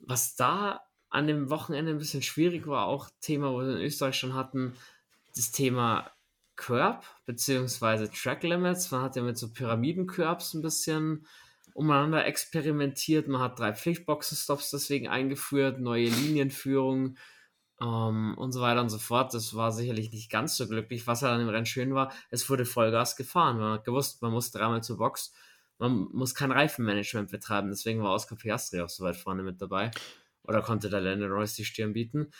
Was da an dem Wochenende ein bisschen schwierig war, auch Thema, wo wir in Österreich schon hatten, das Thema Curb beziehungsweise Track Limits. Man hat ja mit so Pyramiden-Curbs ein bisschen umeinander experimentiert. Man hat drei Pflichtboxenstops deswegen eingeführt, neue Linienführung ähm, und so weiter und so fort. Das war sicherlich nicht ganz so glücklich. Was ja dann im Rennen schön war, es wurde Vollgas gefahren. Man hat gewusst, man muss dreimal zur Box. Man muss kein Reifenmanagement betreiben. Deswegen war Oscar Piastri auch so weit vorne mit dabei. Oder konnte der Landon Royce die Stirn bieten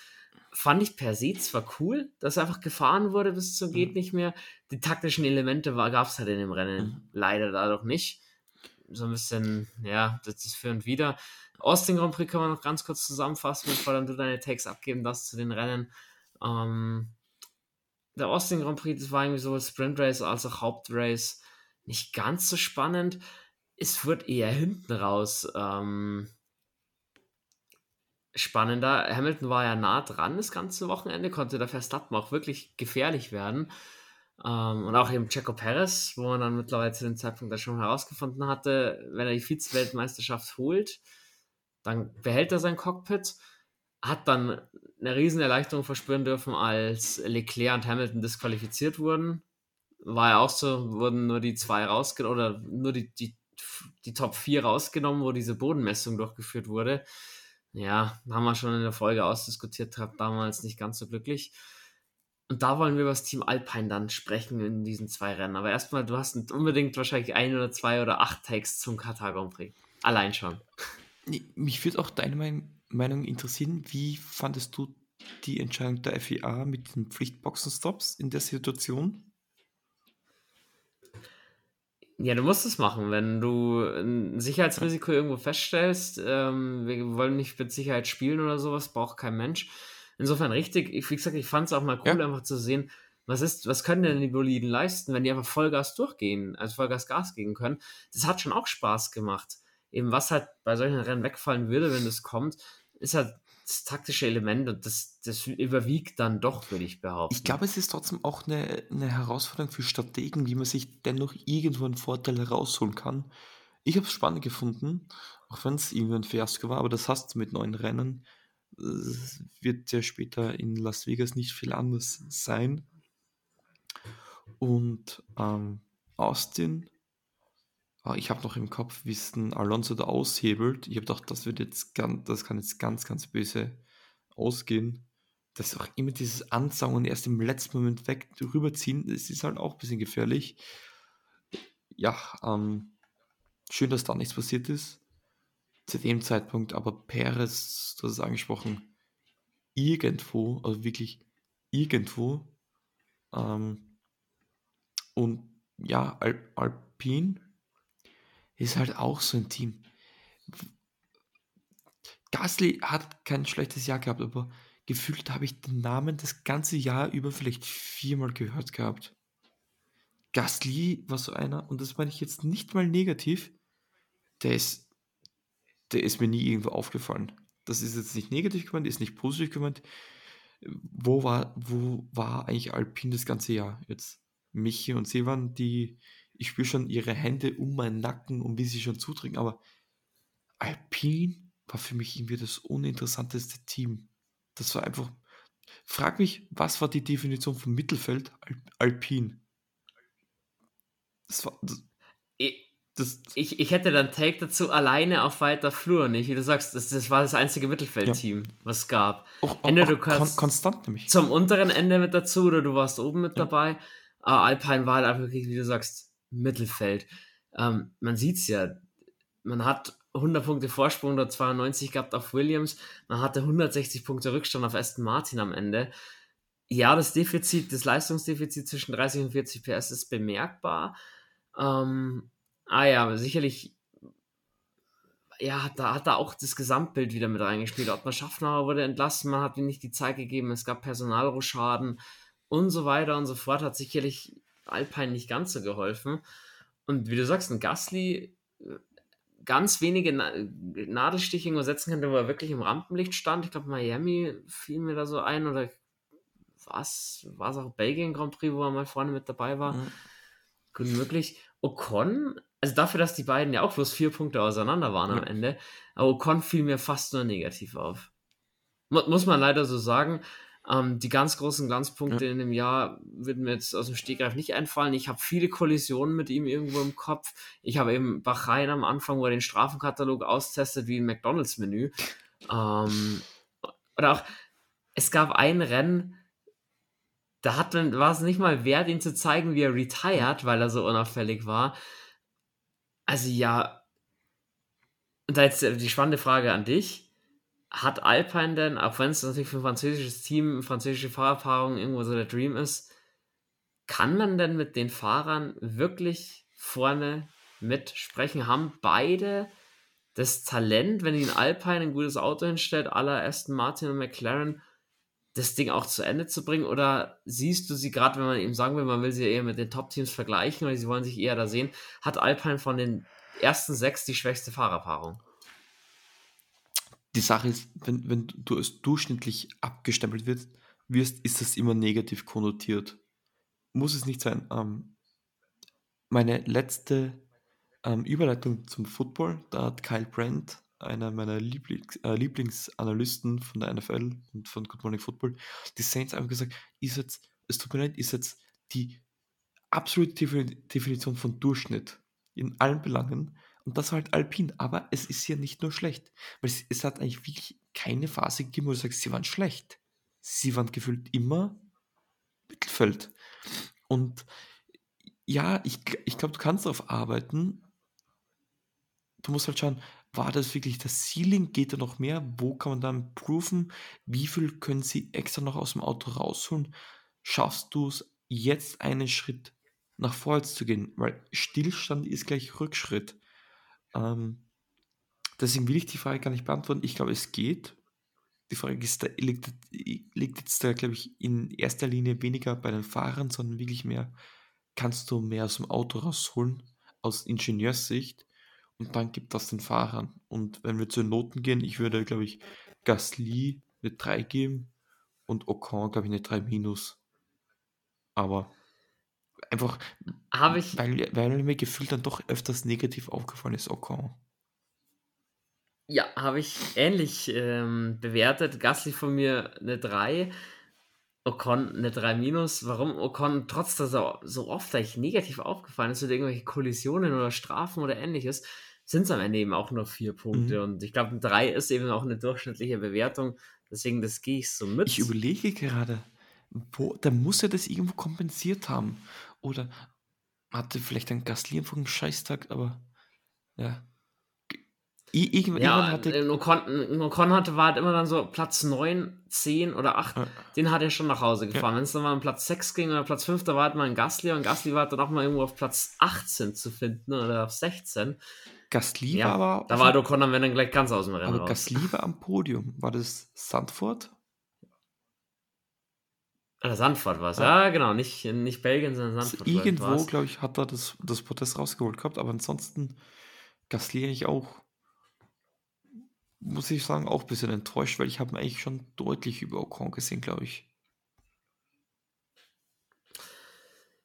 fand ich per se zwar cool, dass einfach gefahren wurde bis zum geht mhm. nicht mehr. Die taktischen Elemente gab es halt in dem Rennen mhm. leider dadurch nicht. So ein bisschen, ja, das ist für und wieder. Austin Grand Prix kann man noch ganz kurz zusammenfassen, bevor dann du deine Takes abgeben darfst zu den Rennen. Ähm, der Austin Grand Prix, das war irgendwie so Sprint Race als auch Hauptrace nicht ganz so spannend. Es wird eher hinten raus. Ähm, spannender. Hamilton war ja nah dran das ganze Wochenende, konnte der Verstappen auch wirklich gefährlich werden. Ähm, und auch eben Checo Perez, wo man dann mittlerweile zu dem Zeitpunkt da schon herausgefunden hatte, wenn er die Vize-Weltmeisterschaft holt, dann behält er sein Cockpit. Hat dann eine riesen Erleichterung verspüren dürfen, als Leclerc und Hamilton disqualifiziert wurden. War ja auch so, wurden nur die zwei rausgenommen oder nur die, die, die Top 4 rausgenommen, wo diese Bodenmessung durchgeführt wurde. Ja, haben wir schon in der Folge ausdiskutiert, damals nicht ganz so glücklich. Und da wollen wir über das Team Alpine dann sprechen in diesen zwei Rennen. Aber erstmal, du hast unbedingt wahrscheinlich ein oder zwei oder acht Takes zum Katar Grand Prix. Allein schon. Mich würde auch deine Meinung interessieren. Wie fandest du die Entscheidung der FIA mit den Pflichtboxenstops in der Situation? Ja, du musst es machen, wenn du ein Sicherheitsrisiko irgendwo feststellst. Ähm, wir wollen nicht mit Sicherheit spielen oder sowas, braucht kein Mensch. Insofern richtig, ich, wie gesagt, ich fand es auch mal cool, ja. einfach zu sehen, Was ist, was können denn die Boliden leisten, wenn die einfach Vollgas durchgehen, also Vollgas Gas gehen können? Das hat schon auch Spaß gemacht. Eben was halt bei solchen Rennen wegfallen würde, wenn das kommt, ist halt das taktische Element und das, das überwiegt dann doch, würde ich behaupten. Ich glaube, es ist trotzdem auch eine, eine Herausforderung für Strategen, wie man sich dennoch irgendwo einen Vorteil herausholen kann. Ich habe es spannend gefunden, auch wenn es irgendwie ein Fiasko war, aber das hast du mit neuen Rennen. Wird ja später in Las Vegas nicht viel anders sein. Und ähm, Austin, ah, ich habe noch im Kopf, wie es Alonso da aushebelt. Ich habe gedacht, das wird jetzt ganz, das kann jetzt ganz, ganz böse ausgehen. Das ist auch immer dieses Ansaugen und erst im letzten Moment weg rüberziehen, das ist halt auch ein bisschen gefährlich. Ja, ähm, schön, dass da nichts passiert ist. Zu dem Zeitpunkt, aber Perez, hast es angesprochen, irgendwo, also wirklich irgendwo, ähm, und ja, Al Alpine ist halt auch so ein Team. Gasly hat kein schlechtes Jahr gehabt, aber gefühlt habe ich den Namen das ganze Jahr über vielleicht viermal gehört gehabt. Gasly war so einer, und das meine ich jetzt nicht mal negativ, der ist, der ist mir nie irgendwo aufgefallen. Das ist jetzt nicht negativ gemeint, ist nicht positiv gemeint. Wo war, wo war eigentlich Alpine das ganze Jahr jetzt? Michi und Sevan, die, ich spüre schon ihre Hände um meinen Nacken und wie sie schon zudrücken, aber Alpine war für mich irgendwie das uninteressanteste Team. Das war einfach. Frag mich, was war die Definition von Mittelfeld? Al Alpin. Das war. Das, das, ich, ich hätte dann Take dazu alleine auf weiter Flur nicht. Wie du sagst, das, das war das einzige Mittelfeldteam, ja. was es gab. Auch, Ende, du kannst kon konstant nämlich. Zum unteren Ende mit dazu oder du warst oben mit ja. dabei. Aber Alpine war halt einfach, wie du sagst, Mittelfeld. Ähm, man sieht es ja, man hat 100 Punkte Vorsprung oder 92 gehabt auf Williams. Man hatte 160 Punkte Rückstand auf Aston Martin am Ende. Ja, das Defizit, das Leistungsdefizit zwischen 30 und 40 PS ist bemerkbar. Ähm, ah ja, sicherlich, ja, da hat da auch das Gesamtbild wieder mit reingespielt. Ottmar Schaffner wurde entlassen, man hat ihm nicht die Zeit gegeben, es gab Personalrochaden und so weiter und so fort. Hat sicherlich Alpine nicht ganz so geholfen. Und wie du sagst, ein Gasly ganz wenige Na Nadelstiche irgendwo setzen könnte, wo er wirklich im Rampenlicht stand. Ich glaube, Miami fiel mir da so ein oder was war es auch Belgien Grand Prix, wo er mal vorne mit dabei war. Mhm. Gut möglich. Ocon, also dafür, dass die beiden ja auch bloß vier Punkte auseinander waren am Ende, aber Ocon fiel mir fast nur negativ auf. Muss man leider so sagen. Ähm, die ganz großen Glanzpunkte ja. in dem Jahr würden mir jetzt aus dem Stegreif nicht einfallen. Ich habe viele Kollisionen mit ihm irgendwo im Kopf. Ich habe eben Bahrain am Anfang, wo er den Strafenkatalog austestet wie ein McDonalds-Menü. Ähm, oder auch, es gab ein Rennen, da hat man, war es nicht mal wert, ihn zu zeigen, wie er retired, weil er so unauffällig war. Also ja, und da jetzt die spannende Frage an dich hat Alpine denn, auch wenn es natürlich für ein französisches Team, französische Fahrerfahrung irgendwo so der Dream ist, kann man denn mit den Fahrern wirklich vorne mitsprechen? Haben beide das Talent, wenn ihnen Alpine ein gutes Auto hinstellt, aller Aston Martin und McLaren, das Ding auch zu Ende zu bringen? Oder siehst du sie gerade, wenn man eben sagen will, man will sie eher mit den Top-Teams vergleichen oder sie wollen sich eher da sehen, hat Alpine von den ersten sechs die schwächste Fahrerpaarung? die Sache ist, wenn, wenn du als durchschnittlich abgestempelt wirst, wirst, ist das immer negativ konnotiert. Muss es nicht sein. Ähm, meine letzte ähm, Überleitung zum Football, da hat Kyle Brandt, einer meiner Lieblings, äh, Lieblingsanalysten von der NFL und von Good Morning Football, die Saints einfach gesagt, ist jetzt, es tut mir leid, ist jetzt die absolute Definition von Durchschnitt in allen Belangen. Und das war halt Alpin. Aber es ist ja nicht nur schlecht. Weil es, es hat eigentlich wirklich keine Phase gegeben, wo du sagst, sie waren schlecht. Sie waren gefühlt immer Mittelfeld. Und ja, ich, ich glaube, du kannst darauf arbeiten. Du musst halt schauen, war das wirklich das Ceiling? Geht da noch mehr? Wo kann man dann prüfen? Wie viel können sie extra noch aus dem Auto rausholen? Schaffst du es, jetzt einen Schritt nach vorwärts zu gehen? Weil Stillstand ist gleich Rückschritt. Ähm, deswegen will ich die Frage gar nicht beantworten. Ich glaube, es geht. die Frage ist, da liegt, liegt jetzt da, glaube ich, in erster Linie weniger bei den Fahrern, sondern wirklich mehr, kannst du mehr aus dem Auto rausholen, aus Ingenieurssicht, und dann gibt das den Fahrern. Und wenn wir zu den Noten gehen, ich würde, glaube ich, Gasly eine 3 geben und Ocon, glaube ich, eine 3 minus. Aber einfach, Habe ich, weil, weil mir gefühlt dann doch öfters negativ aufgefallen ist, Ocon. ja, habe ich ähnlich ähm, bewertet. Gasly von mir eine 3, Ocon eine 3 minus. Warum Ocon trotz dass er so oft eigentlich negativ aufgefallen ist, oder irgendwelche Kollisionen oder Strafen oder ähnliches, sind es am Ende eben auch nur vier Punkte. Mhm. Und ich glaube, ein 3 ist eben auch eine durchschnittliche Bewertung. Deswegen, das gehe ich so mit. Ich überlege gerade, wo, da muss er das irgendwo kompensiert haben. Oder hatte vielleicht ein einfach einen Scheißtag, aber ja. I irgendwann, Ja, hatte. Ocon, in Ocon hatte, war halt immer dann so Platz 9, 10 oder 8, Ja. den hat er schon nach Hause Ja. gefahren. Wenn es dann mal um Platz 6 ging oder Platz 5, da war halt mal ein Gasly und Gasly war dann auch mal irgendwo auf Platz 18 zu finden oder auf 16. Gasly Ja, war aber. Da war dem- Ocon am Ende gleich ganz aus dem Rennen aber raus. Gasly war am Podium. War das Sandford? Oder Sandford war es, Ja. ja. genau, nicht, nicht Belgien, sondern Also Sandford. ich, irgendwo, glaube ich, hat er das, das Protest rausgeholt gehabt, aber ansonsten Gasly eigentlich auch, muss ich sagen, auch ein bisschen enttäuscht, weil ich habe ihn eigentlich schon deutlich über Ocon gesehen, glaube ich.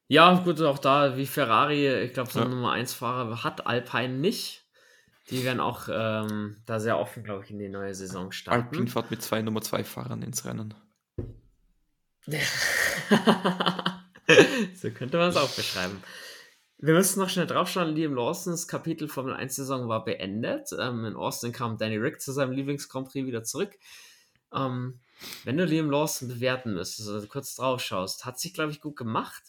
Ja, gut, auch da wie Ferrari, ich glaube, so ein Ja. Nummer 1 Fahrer hat Alpine nicht. Die werden auch ähm, da sehr offen, glaube ich, in die neue Saison starten. Alpine fährt mit zwei Nummer 2 Fahrern ins Rennen. so könnte man es auch beschreiben. Wir müssen noch schnell draufschauen. Liam Lawsons Kapitel Formel 1 Saison war beendet. Ähm, in Austin kam Danny Rick zu seinem Lieblings-Grand Prix wieder zurück. Ähm, wenn du Liam Lawson bewerten müsstest, also kurz drauf schaust, hat sich, glaube ich, gut gemacht.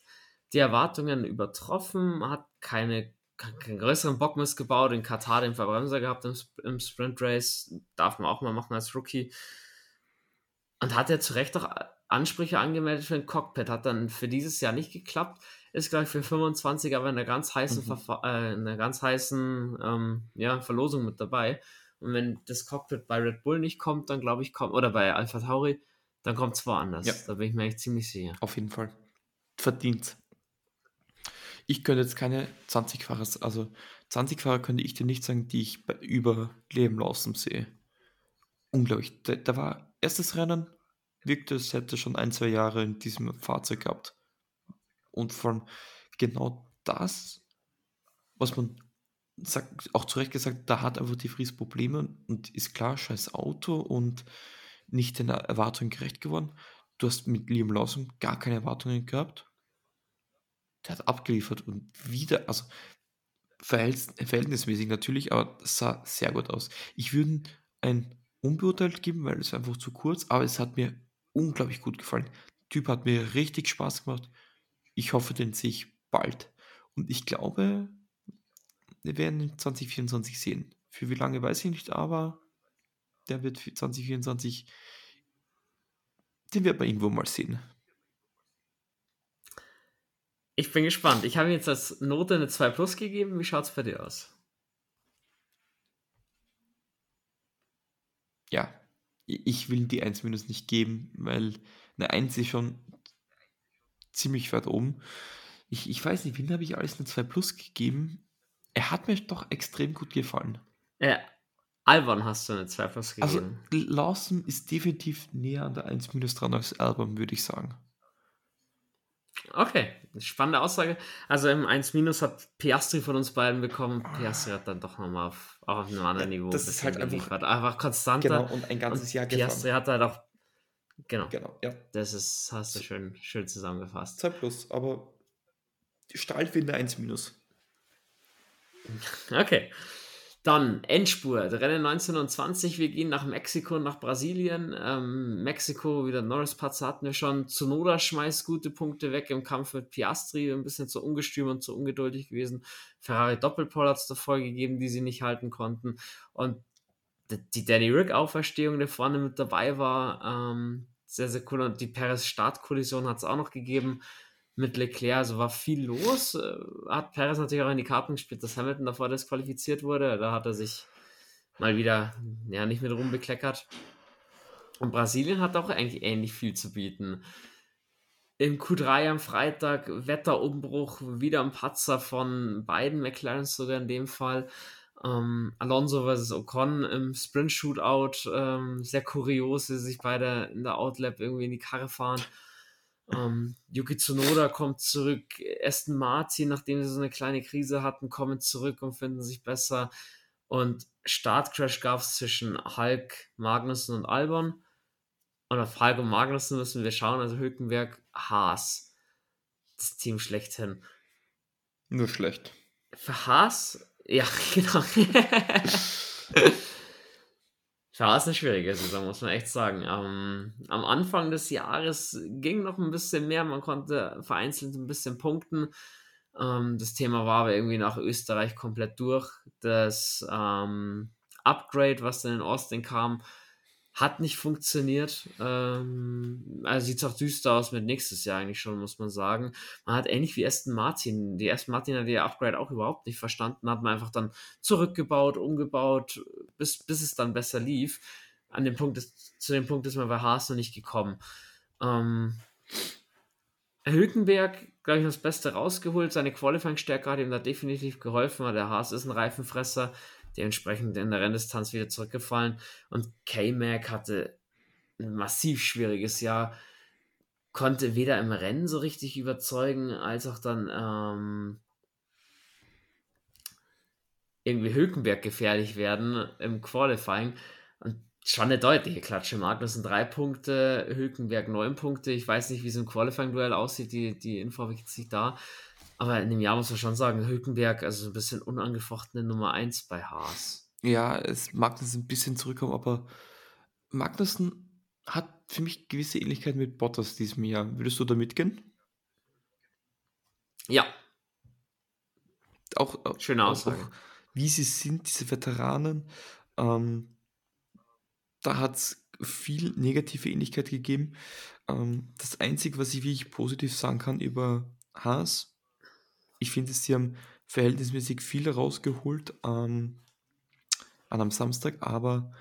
Die Erwartungen übertroffen, hat keine, keinen größeren Bock missgebaut. In Katar den Verbremser gehabt im, im Sprint Race. Darf man auch mal machen als Rookie. Und hat er zu Recht auch Ansprüche angemeldet für ein Cockpit. Hat dann für dieses Jahr nicht geklappt. Ist, glaube ich, für 25 aber in einer ganz heißen, Mhm. Äh, in einer ganz heißen ähm, ja, Verlosung mit dabei. Und wenn das Cockpit bei Red Bull nicht kommt, dann glaube ich, kommt, oder bei Alpha Tauri, dann kommt es woanders. Ja. Da bin ich mir echt ziemlich sicher. Auf jeden Fall. Verdient. Ich könnte jetzt keine 20 Fahrer, also 20 Fahrer könnte ich dir nicht sagen, die ich bei, über Liam Lawson sehe. Unglaublich. Da, da war erstes Rennen, es hätte schon ein, zwei Jahre in diesem Fahrzeug gehabt. Und allem genau das, was man sagt, auch zu Recht gesagt, da hat einfach die Fries Probleme und ist klar, scheiß Auto und nicht den Erwartungen gerecht geworden. Du hast mit Liam Lawson gar keine Erwartungen gehabt. Der hat abgeliefert und wieder, also verhältnis, verhältnismäßig natürlich, aber es sah sehr gut aus. Ich würde ein unbeurteilt geben, weil es einfach zu kurz, aber es hat mir unglaublich gut gefallen. Der Typ hat mir richtig Spaß gemacht. Ich hoffe, den sehe ich bald. Und ich glaube, wir werden ihn 2024 sehen. Für wie lange weiß ich nicht, aber der wird für 2024, den wird man irgendwo mal sehen. Ich bin gespannt. Ich habe ihm jetzt als Note eine 2 Plus gegeben. Wie schaut es bei dir aus? Ja, ich will die 1 minus nicht geben, weil eine 1 ist schon ziemlich weit oben. Ich, ich weiß nicht, wen habe ich alles eine 2 plus gegeben? Er hat mir doch extrem gut gefallen. Äh, Albon hast du eine 2 Plus Also gegeben. Lawson ist definitiv näher an der 1 minus dran als Album, würde ich sagen. Okay, spannende Aussage. Also im 1 Minus hat Piastri von uns beiden bekommen. Piastri hat dann doch nochmal auf, auch auf einem anderen Ja, Niveau. das ein ist halt einfach- einfach konstanter. Genau, und ein ganzes Jahr Piastri hat halt auch. Genau, Genau, ja. das ist, hast du schön, schön zusammengefasst. 2 plus, aber Stahlwinde 1 minus. Okay. Dann Endspurt, Rennen 1920. Wir gehen nach Mexiko, nach Brasilien. Ähm, Mexiko, wieder Norris-Patzer hatten wir schon. Zunoda schmeißt gute Punkte weg im Kampf mit Piastri. Ein bisschen zu ungestüm und zu ungeduldig gewesen. Ferrari Doppelpole hat es davor gegeben, die sie nicht halten konnten. Und die- die Danny Rick-Auferstehung, der vorne mit dabei war, ähm, sehr, sehr cool. Und die Perez-Startkollision hat es auch noch gegeben mit Leclerc, also war viel los. Äh, Hat Perez natürlich auch in die Karten gespielt, dass Hamilton davor disqualifiziert wurde. Da hat er sich mal wieder ja, nicht mit rumbekleckert. Und Brasilien hat auch eigentlich ähnlich viel zu bieten. Im Q3 am Freitag Wetterumbruch, wieder ein Patzer von beiden McLarens sogar in dem Fall. Ähm, Alonso vs. Ocon im Sprint-Shootout, ähm, sehr kurios, wie sich beide in der Outlap irgendwie in die Karre fahren. Ähm, Yuki Tsunoda kommt zurück, Aston Martin, nachdem sie so eine kleine Krise hatten, kommen zurück und finden sich besser. Und Startcrash gab es zwischen Hulk, Magnussen und Albon. Und auf Hulk und Magnussen müssen wir schauen, also Hülkenberg, Haas. Das Team schlechthin. Nur schlecht. Für Haas, ja, genau. Für Haas eine schwierige Saison, muss man echt sagen. Ähm, am Anfang des Jahres ging noch ein bisschen mehr, man konnte vereinzelt ein bisschen punkten. Ähm, das Thema war aber irgendwie nach Österreich komplett durch. Das ähm, Upgrade, was dann in Austin kam, hat nicht funktioniert. Ähm, also sieht es auch düster aus mit nächstes Jahr eigentlich schon, muss man sagen. Man hat ähnlich wie Aston Martin. Die Aston Martin hat die Upgrade auch überhaupt nicht verstanden, hat man einfach dann zurückgebaut, umgebaut, bis, bis es dann besser lief. An dem Punkt zu dem Punkt ist man bei Haas noch nicht gekommen. Ähm, Hülkenberg, glaube ich, das Beste rausgeholt. Seine Qualifying-Stärke hat ihm da definitiv geholfen. Der Haas ist ein Reifenfresser dementsprechend in der Renndistanz wieder zurückgefallen. Und K-Mac hatte ein massiv schwieriges Jahr, konnte weder im Rennen so richtig überzeugen, als auch dann ähm, irgendwie Hülkenberg gefährlich werden im Qualifying. Und schon eine deutliche Klatsche. Magnussen drei Punkte, Hülkenberg neun Punkte. Ich weiß nicht, wie es im Qualifying-Duell aussieht. Die, die Info habe ich jetzt nicht da. Aber in dem Jahr muss man schon sagen, Hülkenberg, also ein bisschen unangefochtene Nummer 1 bei Haas. Ja, es mag das ein bisschen zurückkommen, aber Magnussen hat für mich gewisse Ähnlichkeit mit Bottas diesem Jahr. Würdest du da mitgehen? Ja. Auch, äh, Schöne Aussage. Auch, wie sie sind, diese Veteranen, ähm, da hat es viel negative Ähnlichkeit gegeben. Ähm, das Einzige, was ich wirklich positiv sagen kann über Haas, ich finde, sie haben verhältnismäßig viel rausgeholt ähm, an einem Samstag, aber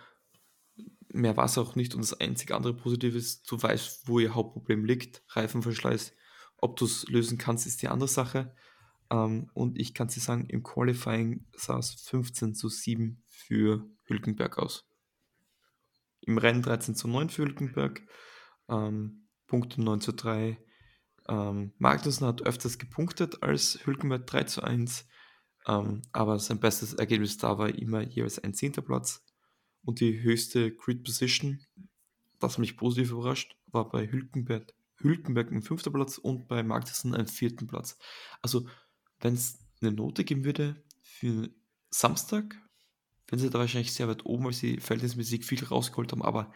mehr war es auch nicht. Und das einzige andere Positive ist, du weißt, wo ihr Hauptproblem liegt, Reifenverschleiß. Ob du es lösen kannst, ist die andere Sache. Ähm, und ich kann dir sagen, im Qualifying sah es 15 zu 7 für Hülkenberg aus. Im Rennen 13 zu 9 für Hülkenberg, ähm, Punkte 9 zu 3, ähm, Magnussen hat öfters gepunktet als Hülkenberg 3 zu 1, ähm, aber sein bestes Ergebnis da war immer jeweils ein zehnter Platz. Und die höchste Grid Position, das mich positiv überrascht, war bei Hülkenberg, Hülkenberg ein fünfter Platz und bei Magnussen ein vierten Platz. Also, wenn es eine Note geben würde für Samstag, wären sie da wahrscheinlich sehr weit oben, weil sie verhältnismäßig viel rausgeholt haben, aber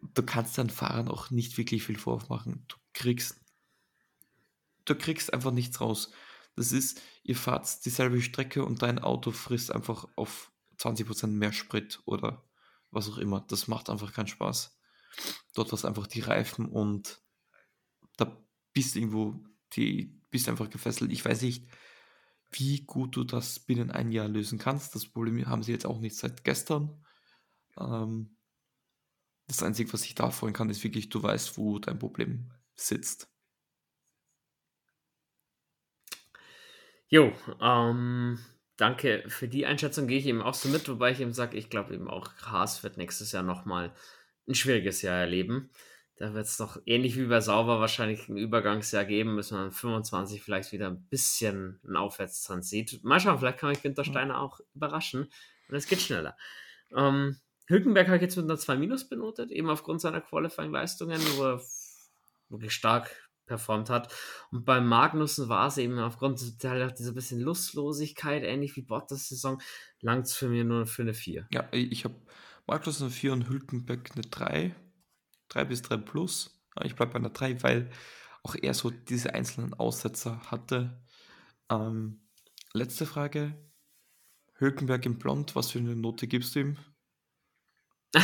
du kannst deinen Fahrern auch nicht wirklich viel Vorwurf machen. Du kriegst du kriegst einfach nichts raus. Das ist, ihr fahrt dieselbe Strecke und dein Auto frisst einfach auf 20% mehr Sprit oder was auch immer. Das macht einfach keinen Spaß. Dort war es einfach die Reifen und da bist du irgendwo, die bist einfach gefesselt. Ich weiß nicht, wie gut du das binnen ein Jahr lösen kannst. Das Problem haben sie jetzt auch nicht seit gestern. Ähm, das Einzige, was ich da freuen kann, ist wirklich, du weißt, wo dein Problem sitzt. Jo, ähm, danke für die Einschätzung, gehe ich eben auch so mit, wobei ich eben sage, ich glaube eben auch, Haas wird nächstes Jahr nochmal ein schwieriges Jahr erleben. Da wird es doch ähnlich wie bei Sauber wahrscheinlich ein Übergangsjahr geben, müssen wir 25 vielleicht wieder ein bisschen einen Aufwärtstrend sieht. Mal schauen, vielleicht kann ich Günter Steiner auch überraschen und es geht schneller. Ähm, Hülkenberg habe ich jetzt mit einer 2 Minus benotet, eben aufgrund seiner Qualifying-Leistungen, wo er wirklich stark performt hat. Und bei Magnussen war es eben aufgrund dieser bisschen Lustlosigkeit, ähnlich wie Bottas Saison, langt es für mich nur für eine 4. Ja, ich habe Magnussen 4 und Hülkenberg eine 3. 3 bis 3 plus. Ich bleibe bei einer 3, weil auch er so diese einzelnen Aussetzer hatte. Ähm, letzte Frage. Hülkenberg im Blond, was für eine Note gibst du ihm?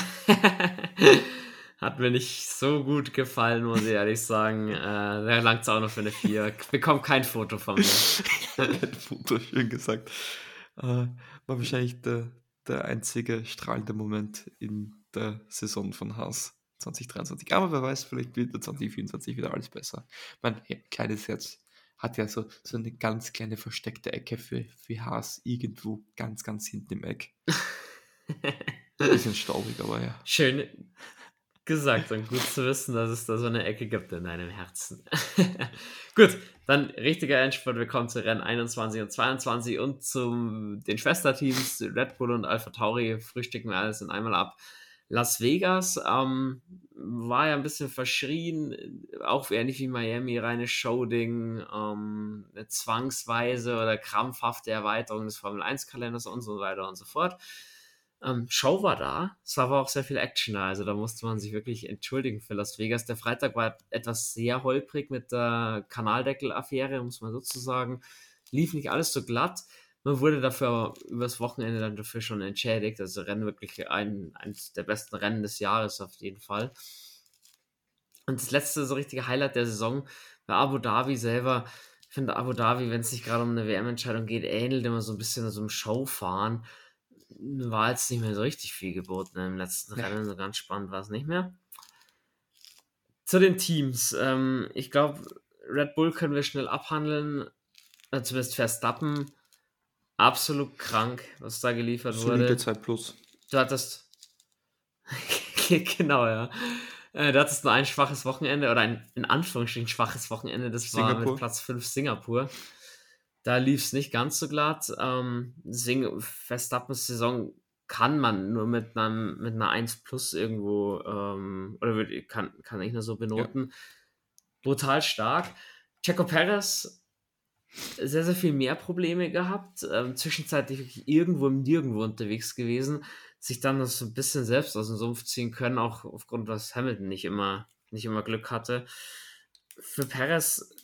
Hat mir nicht so gut gefallen, muss ich ehrlich sagen. Äh, der langt es auch noch für eine 4. Bekommt kein Foto von mir. kein Foto, schön gesagt. Äh, war wahrscheinlich der, der einzige strahlende Moment in der Saison von Haas 2023. Aber wer weiß, vielleicht wird 2024 wieder alles besser. Mein kleines Herz hat ja so, so eine ganz kleine versteckte Ecke für, für Haas irgendwo ganz, ganz hinten im Eck. Bisschen staubig, aber ja. Schön gesagt und gut zu wissen, dass es da so eine Ecke gibt in deinem Herzen. gut, dann richtiger Endspurt. Wir kommen zu Rennen 21 und 22 und zu den Schwesterteams Red Bull und Alpha Tauri frühstücken wir alles in einmal ab. Las Vegas ähm, war ja ein bisschen verschrien, auch ähnlich wie Miami, reine Showding, ähm, eine zwangsweise oder krampfhafte Erweiterung des Formel 1-Kalenders und so weiter und so fort. Ähm, Show war da, es war aber auch sehr viel Action da, also da musste man sich wirklich entschuldigen für Las Vegas. Der Freitag war etwas sehr holprig mit der Kanaldeckel-Affäre, muss man sozusagen. Lief nicht alles so glatt. Man wurde dafür übers Wochenende dann dafür schon entschädigt. Also Rennen wirklich ein, eines der besten Rennen des Jahres auf jeden Fall. Und das letzte so richtige Highlight der Saison war Abu Dhabi selber. Ich finde Abu Dhabi, wenn es sich gerade um eine WM-Entscheidung geht, ähnelt immer so ein bisschen so einem Showfahren. War jetzt nicht mehr so richtig viel geboten im letzten ja. Rennen. So ganz spannend war es nicht mehr. Zu den Teams. Ähm, ich glaube, Red Bull können wir schnell abhandeln. Also zumindest Verstappen absolut krank, was da geliefert Solide wurde. 2 Plus. Du hattest. genau, ja. Äh, du hattest nur ein schwaches Wochenende oder ein in Anführungsstrichen schwaches Wochenende. Das Singapur. war mit Platz 5 Singapur. Da lief es nicht ganz so glatt. Ähm, deswegen, Verstappens Saison kann man nur mit, einem, mit einer 1 Plus irgendwo, ähm, oder kann, kann ich nur so benoten. Ja. Brutal stark. Checo Perez sehr, sehr viel mehr Probleme gehabt. Ähm, zwischenzeitlich irgendwo im Nirgendwo unterwegs gewesen. Sich dann so ein bisschen selbst aus dem Sumpf ziehen können, auch aufgrund, dass Hamilton nicht immer, nicht immer Glück hatte. Für Perez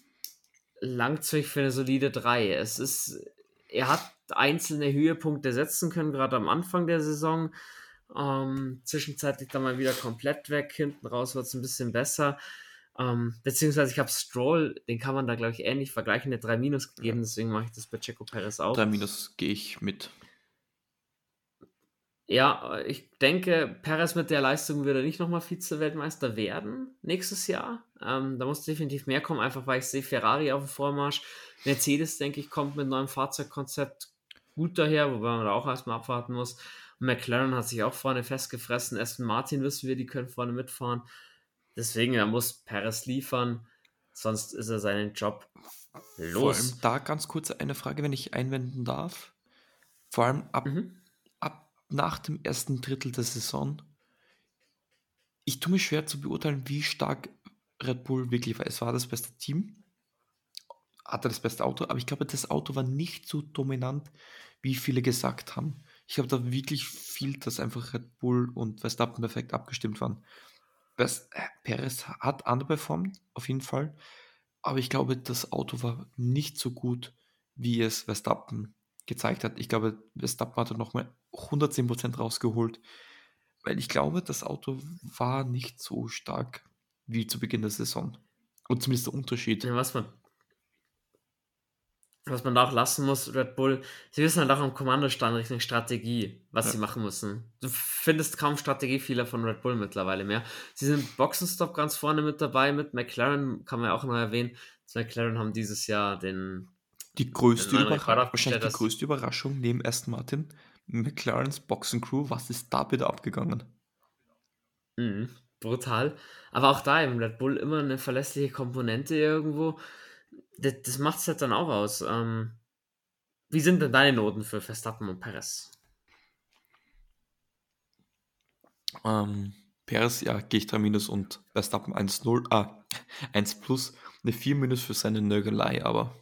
langt es für eine solide 3. Es ist, er hat einzelne Höhepunkte setzen können, gerade am Anfang der Saison. Ähm, zwischenzeitlich dann mal wieder komplett weg. Hinten raus wird es ein bisschen besser. Ähm, beziehungsweise ich habe Stroll, den kann man da, glaube ich, ähnlich vergleichen, eine 3 Minus gegeben, deswegen mache ich das bei Checo Perez auch. 3 Minus gehe ich mit. Ja, ich denke, Perez mit der Leistung würde nicht nochmal Vize-Weltmeister werden nächstes Jahr. Ähm, da muss definitiv mehr kommen, einfach weil ich sehe Ferrari auf dem Vormarsch. Mercedes, denke ich, kommt mit neuem Fahrzeugkonzept gut daher, wobei man da auch erstmal abwarten muss. Und McLaren hat sich auch vorne festgefressen. Aston Martin wissen wir, die können vorne mitfahren. Deswegen, er muss Perez liefern, sonst ist er seinen Job los. Vor allem da ganz kurz eine Frage, wenn ich einwenden darf. Vor allem ab, mhm. ab nach dem ersten Drittel der Saison. Ich tue mich schwer zu beurteilen, wie stark Red Bull wirklich war. Es war das beste Team, hatte das beste Auto, aber ich glaube, das Auto war nicht so dominant, wie viele gesagt haben. Ich habe da wirklich viel, dass einfach Red Bull und Verstappen perfekt abgestimmt waren. Best, äh, Perez hat underperformed, auf jeden Fall. Aber ich glaube, das Auto war nicht so gut, wie es Verstappen gezeigt hat. Ich glaube, Verstappen hat nochmal 110% rausgeholt. Weil ich glaube, das Auto war nicht so stark wie zu Beginn der Saison. Und zumindest der Unterschied. Ja, was man was man da auch lassen muss, Red Bull, sie wissen halt auch am Kommandostand Richtung Strategie, was ja. sie machen müssen. Du findest kaum Strategiefehler von Red Bull mittlerweile mehr. Sie sind Boxenstopp ganz vorne mit dabei, mit McLaren kann man ja auch noch erwähnen. Die McLaren haben dieses Jahr den. Die größte, den Überraschung, wahrscheinlich die größte Überraschung neben Aston Martin, McLarens Boxencrew, was ist da bitte abgegangen? Mhm, brutal. Aber auch da im Red Bull immer eine verlässliche Komponente irgendwo das, das macht es halt dann auch aus. Ähm, wie sind denn deine Noten für Verstappen und Perez? Ähm, Perez, ja, gehe ich 3 minus und Verstappen 1-0, ah, 1 plus, eine 4 minus für seine Nörgelei, aber.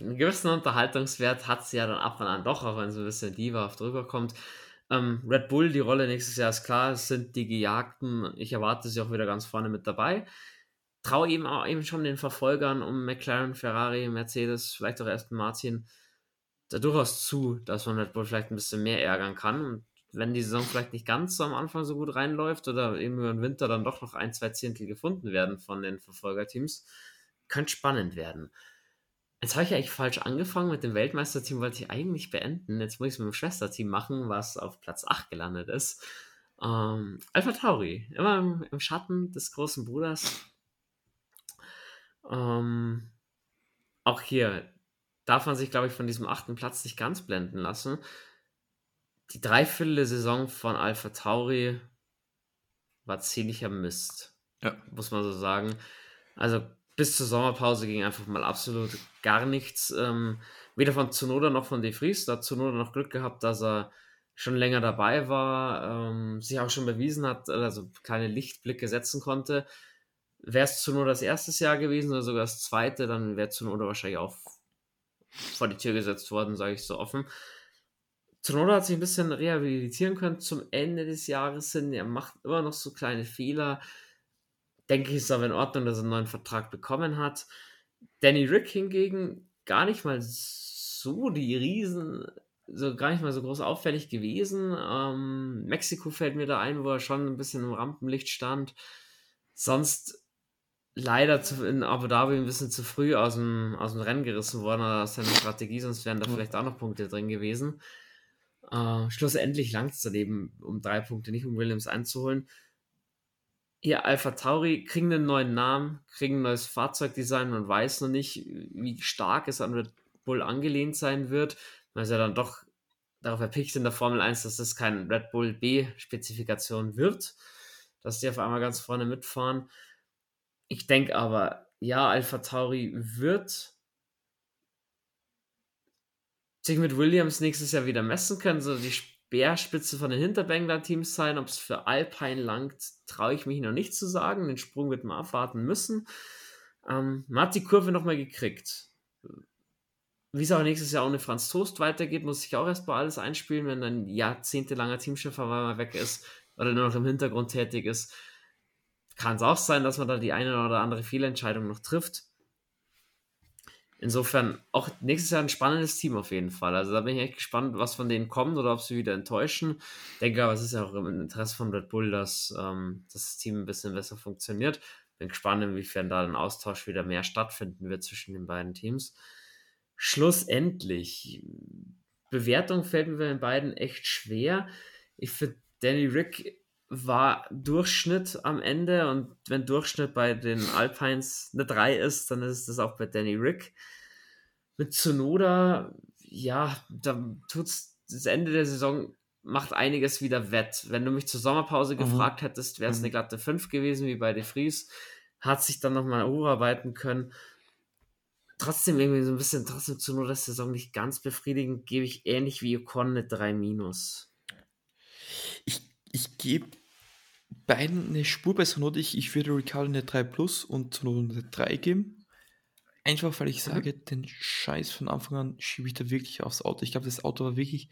Einen gewissen Unterhaltungswert hat sie ja dann ab und an doch, auch wenn so ein bisschen divahaft drüber kommt. Ähm, Red Bull, die Rolle nächstes Jahr ist klar, es sind die Gejagten. Ich erwarte sie auch wieder ganz vorne mit dabei traue eben auch eben schon den Verfolgern um McLaren, Ferrari, Mercedes, vielleicht auch Aston Martin da durchaus zu, dass man Red Bull vielleicht ein bisschen mehr ärgern kann. Und wenn die Saison vielleicht nicht ganz so am Anfang so gut reinläuft oder eben über den Winter dann doch noch ein, zwei Zehntel gefunden werden von den Verfolgerteams, könnte spannend werden. Jetzt habe ich eigentlich falsch angefangen. Mit dem Weltmeisterteam wollte ich eigentlich beenden. Jetzt muss ich es mit dem Schwesterteam machen, was auf Platz 8 gelandet ist. Ähm, Alpha Tauri, immer im, im, Schatten des großen Bruders. Ähm, auch hier darf man sich, glaube ich, von diesem achten Platz nicht ganz blenden lassen. Die dreiviertel Saison von Alpha Tauri war ziemlicher Mist. Ja. Muss man so sagen. Also bis zur Sommerpause ging einfach mal absolut gar nichts. Ähm, weder von Zunoda noch von De Vries. Da hat Zunoda noch Glück gehabt, dass er schon länger dabei war, ähm, sich auch schon bewiesen hat, also kleine Lichtblicke setzen konnte. Wäre es Zunoda das erste Jahr gewesen oder sogar das zweite, dann wäre Zunoda wahrscheinlich auch vor die Tür gesetzt worden, sage ich so offen. Zunoda hat sich ein bisschen rehabilitieren können zum Ende des Jahres hin. Er macht immer noch so kleine Fehler denke ich, ist aber in Ordnung, dass er einen neuen Vertrag bekommen hat. Danny Rick hingegen gar nicht mal so die Riesen, so gar nicht mal so groß auffällig gewesen. Ähm, Mexiko fällt mir da ein, wo er schon ein bisschen im Rampenlicht stand. Sonst leider zu, in Abu Dhabi ein bisschen zu früh aus dem, aus dem Rennen gerissen worden. Aus seiner Strategie, sonst wären da vielleicht auch noch Punkte drin gewesen. Äh, schlussendlich langt es daneben, um drei Punkte nicht um Williams einzuholen. Ihr Alpha Tauri kriegen einen neuen Namen, kriegen ein neues Fahrzeugdesign, man weiß noch nicht, wie stark es an Red Bull angelehnt sein wird, weil es ja dann doch darauf erpicht in der Formel 1, dass das kein Red Bull B-Spezifikation wird, dass die auf einmal ganz vorne mitfahren. Ich denke aber, ja, Alpha Tauri wird sich mit Williams nächstes Jahr wieder messen können, so die Speerspitze von den Hinterbängler-Teams sein. Ob es für Alpine langt, traue ich mich noch nicht zu sagen. Den Sprung wird man abwarten müssen. Ähm, man hat die Kurve nochmal gekriegt. Wie es auch nächstes Jahr ohne Franz Toast weitergeht, muss ich auch erstmal alles einspielen, wenn ein jahrzehntelanger Teamchef mal weg ist oder nur noch im Hintergrund tätig ist. Kann es auch sein, dass man da die eine oder andere Fehlentscheidung noch trifft. Insofern auch nächstes Jahr ein spannendes Team auf jeden Fall. Also da bin ich echt gespannt, was von denen kommt oder ob sie wieder enttäuschen. Ich denke aber, es ist ja auch im Interesse von Red Bull, dass ähm, das Team ein bisschen besser funktioniert. Bin gespannt, inwiefern da ein Austausch wieder mehr stattfinden wird zwischen den beiden Teams. Schlussendlich, Bewertung fällt mir bei den beiden echt schwer. Ich finde, Danny Rick war Durchschnitt am Ende und wenn Durchschnitt bei den Alpines eine 3 ist, dann ist das auch bei Danny Rick. Mit Tsunoda, ja, da tut's das Ende der Saison macht einiges wieder wett. Wenn du mich zur Sommerpause mhm. gefragt hättest, wäre es mhm. eine glatte 5 gewesen, wie bei De Vries. Hat sich dann nochmal hocharbeiten können. Trotzdem irgendwie so ein bisschen, trotzdem Tsunoda Saison nicht ganz befriedigend, gebe ich ähnlich wie Ocon eine 3 minus. Ich, ich gebe beiden eine Spur besser Note. Ich, ich würde Ricardo eine 3 Plus und zur Not eine 3 geben. Einfach weil ich mhm. sage, mhm. den Scheiß von Anfang an schiebe ich da wirklich aufs Auto. Ich glaube, das Auto war wirklich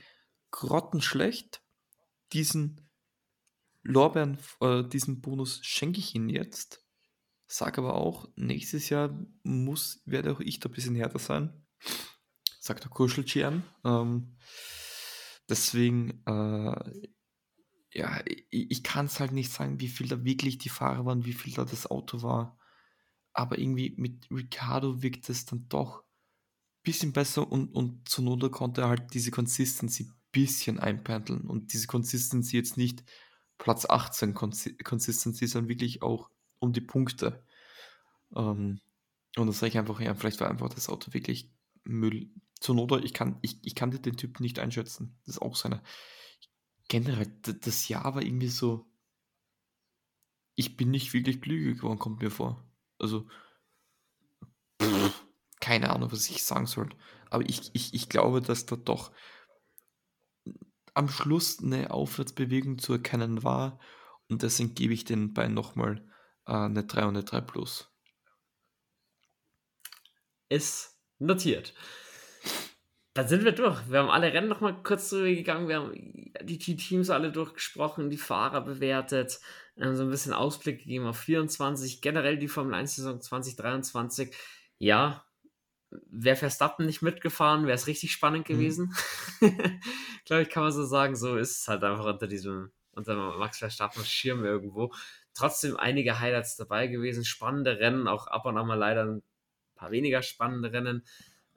grottenschlecht. Diesen Lorbeeren, äh, diesen Bonus schenke ich Ihnen jetzt. Sag aber auch, nächstes Jahr muss, werde auch ich da ein bisschen härter sein. Sagt der Kuschelchi Ähm, deswegen, äh, ja, ich, ich kann es halt nicht sagen, wie viel da wirklich die Fahrer waren, wie viel da das Auto war. Aber irgendwie mit Ricardo wirkt es dann doch ein bisschen besser und, und Zunoda konnte halt diese Consistency ein bisschen einpendeln. Und diese Consistency jetzt nicht Platz 18 Consistency, sondern wirklich auch um die Punkte. Ähm, und das sage ich einfach, ja, vielleicht war einfach das Auto wirklich Müll. Zunoda, ich kann, ich, ich kannte den Typ nicht einschätzen. Das ist auch seine generell, das Jahr war irgendwie so. Ich bin nicht wirklich klüger geworden, kommt mir vor. Also, pff, keine Ahnung, was ich sagen soll. Aber ich, ich, ich glaube, dass da doch am Schluss eine Aufwärtsbewegung zu erkennen war. Und deswegen gebe ich den beiden nochmal äh, eine 3 und eine 3 plus. Ist notiert. Dann sind wir durch. Wir haben alle Rennen nochmal kurz drüber gegangen. Wir haben die Teams alle durchgesprochen, die Fahrer bewertet, ähm, so ein bisschen Ausblick gegeben auf 24, generell die Formel 1 Saison 2023. Ja, wäre Verstappen nicht mitgefahren, wäre es richtig spannend mhm. gewesen. Mhm. Glaube ich, kann man so sagen. So ist es halt einfach unter diesem, unter Max Verstappen Schirm irgendwo. Trotzdem einige Highlights dabei gewesen, spannende Rennen, auch ab und an mal leider ein paar weniger spannende Rennen.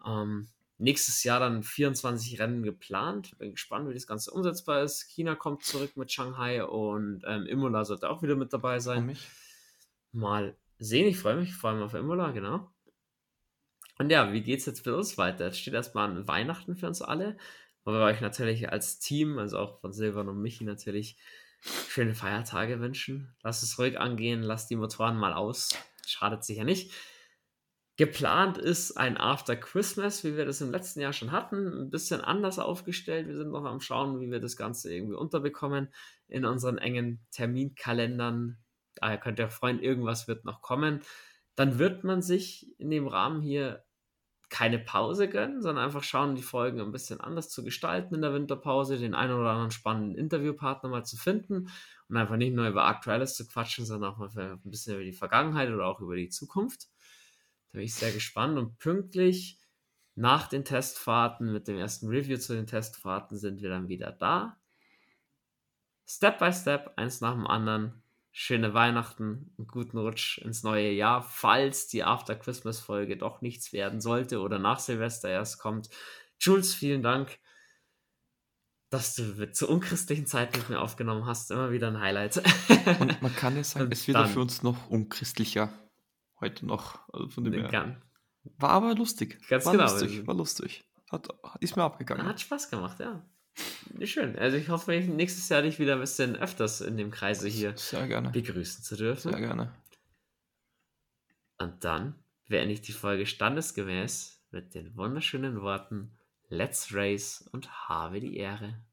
Ähm, nächstes Jahr dann 24 Rennen geplant. Bin gespannt, wie das Ganze umsetzbar ist. China kommt zurück mit Shanghai und ähm, Imola sollte auch wieder mit dabei sein. Mal sehen, ich freue mich vor allem auf Imola, genau. Und ja, wie geht es jetzt für uns weiter? Jetzt steht erstmal an Weihnachten für uns alle, wo wir euch natürlich als Team, also auch von Silvan und Michi natürlich, schöne Feiertage wünschen. Lasst es ruhig angehen, lasst die Motoren mal aus. Schadet sicher nicht. Geplant ist ein After Christmas, wie wir das im letzten Jahr schon hatten. Ein bisschen anders aufgestellt. Wir sind noch am Schauen, wie wir das Ganze irgendwie unterbekommen in unseren engen Terminkalendern. Daher könnt ihr euch freuen, irgendwas wird noch kommen. Dann wird man sich in dem Rahmen hier keine Pause gönnen, sondern einfach schauen, die Folgen ein bisschen anders zu gestalten in der Winterpause, den einen oder anderen spannenden Interviewpartner mal zu finden und einfach nicht nur über Aktuelles zu quatschen, sondern auch mal ein bisschen über die Vergangenheit oder auch über die Zukunft. Da bin ich sehr gespannt und pünktlich nach den Testfahrten, mit dem ersten Review zu den Testfahrten, sind wir dann wieder da. Step by Step, eins nach dem anderen. Schöne Weihnachten, einen guten Rutsch ins neue Jahr. Falls die After Christmas Folge doch nichts werden sollte oder nach Silvester erst kommt. Jules, vielen Dank, dass du zu unchristlichen Zeiten mit mir aufgenommen hast. Immer wieder ein Highlight. Und man kann ja sagen, es wird dann, für uns noch unchristlicher heute noch. Also von dem her. War aber lustig. Ganz war genau. Lustig, war lustig. Hat, ist mir abgegangen. Hat Spaß gemacht, ja. Schön. Also ich hoffe, nächstes Jahr dich wieder ein bisschen öfters in dem Kreise hier begrüßen zu dürfen. Sehr gerne. Und dann beende ich die Folge standesgemäß mit den wunderschönen Worten Let's Race und habe die Ehre.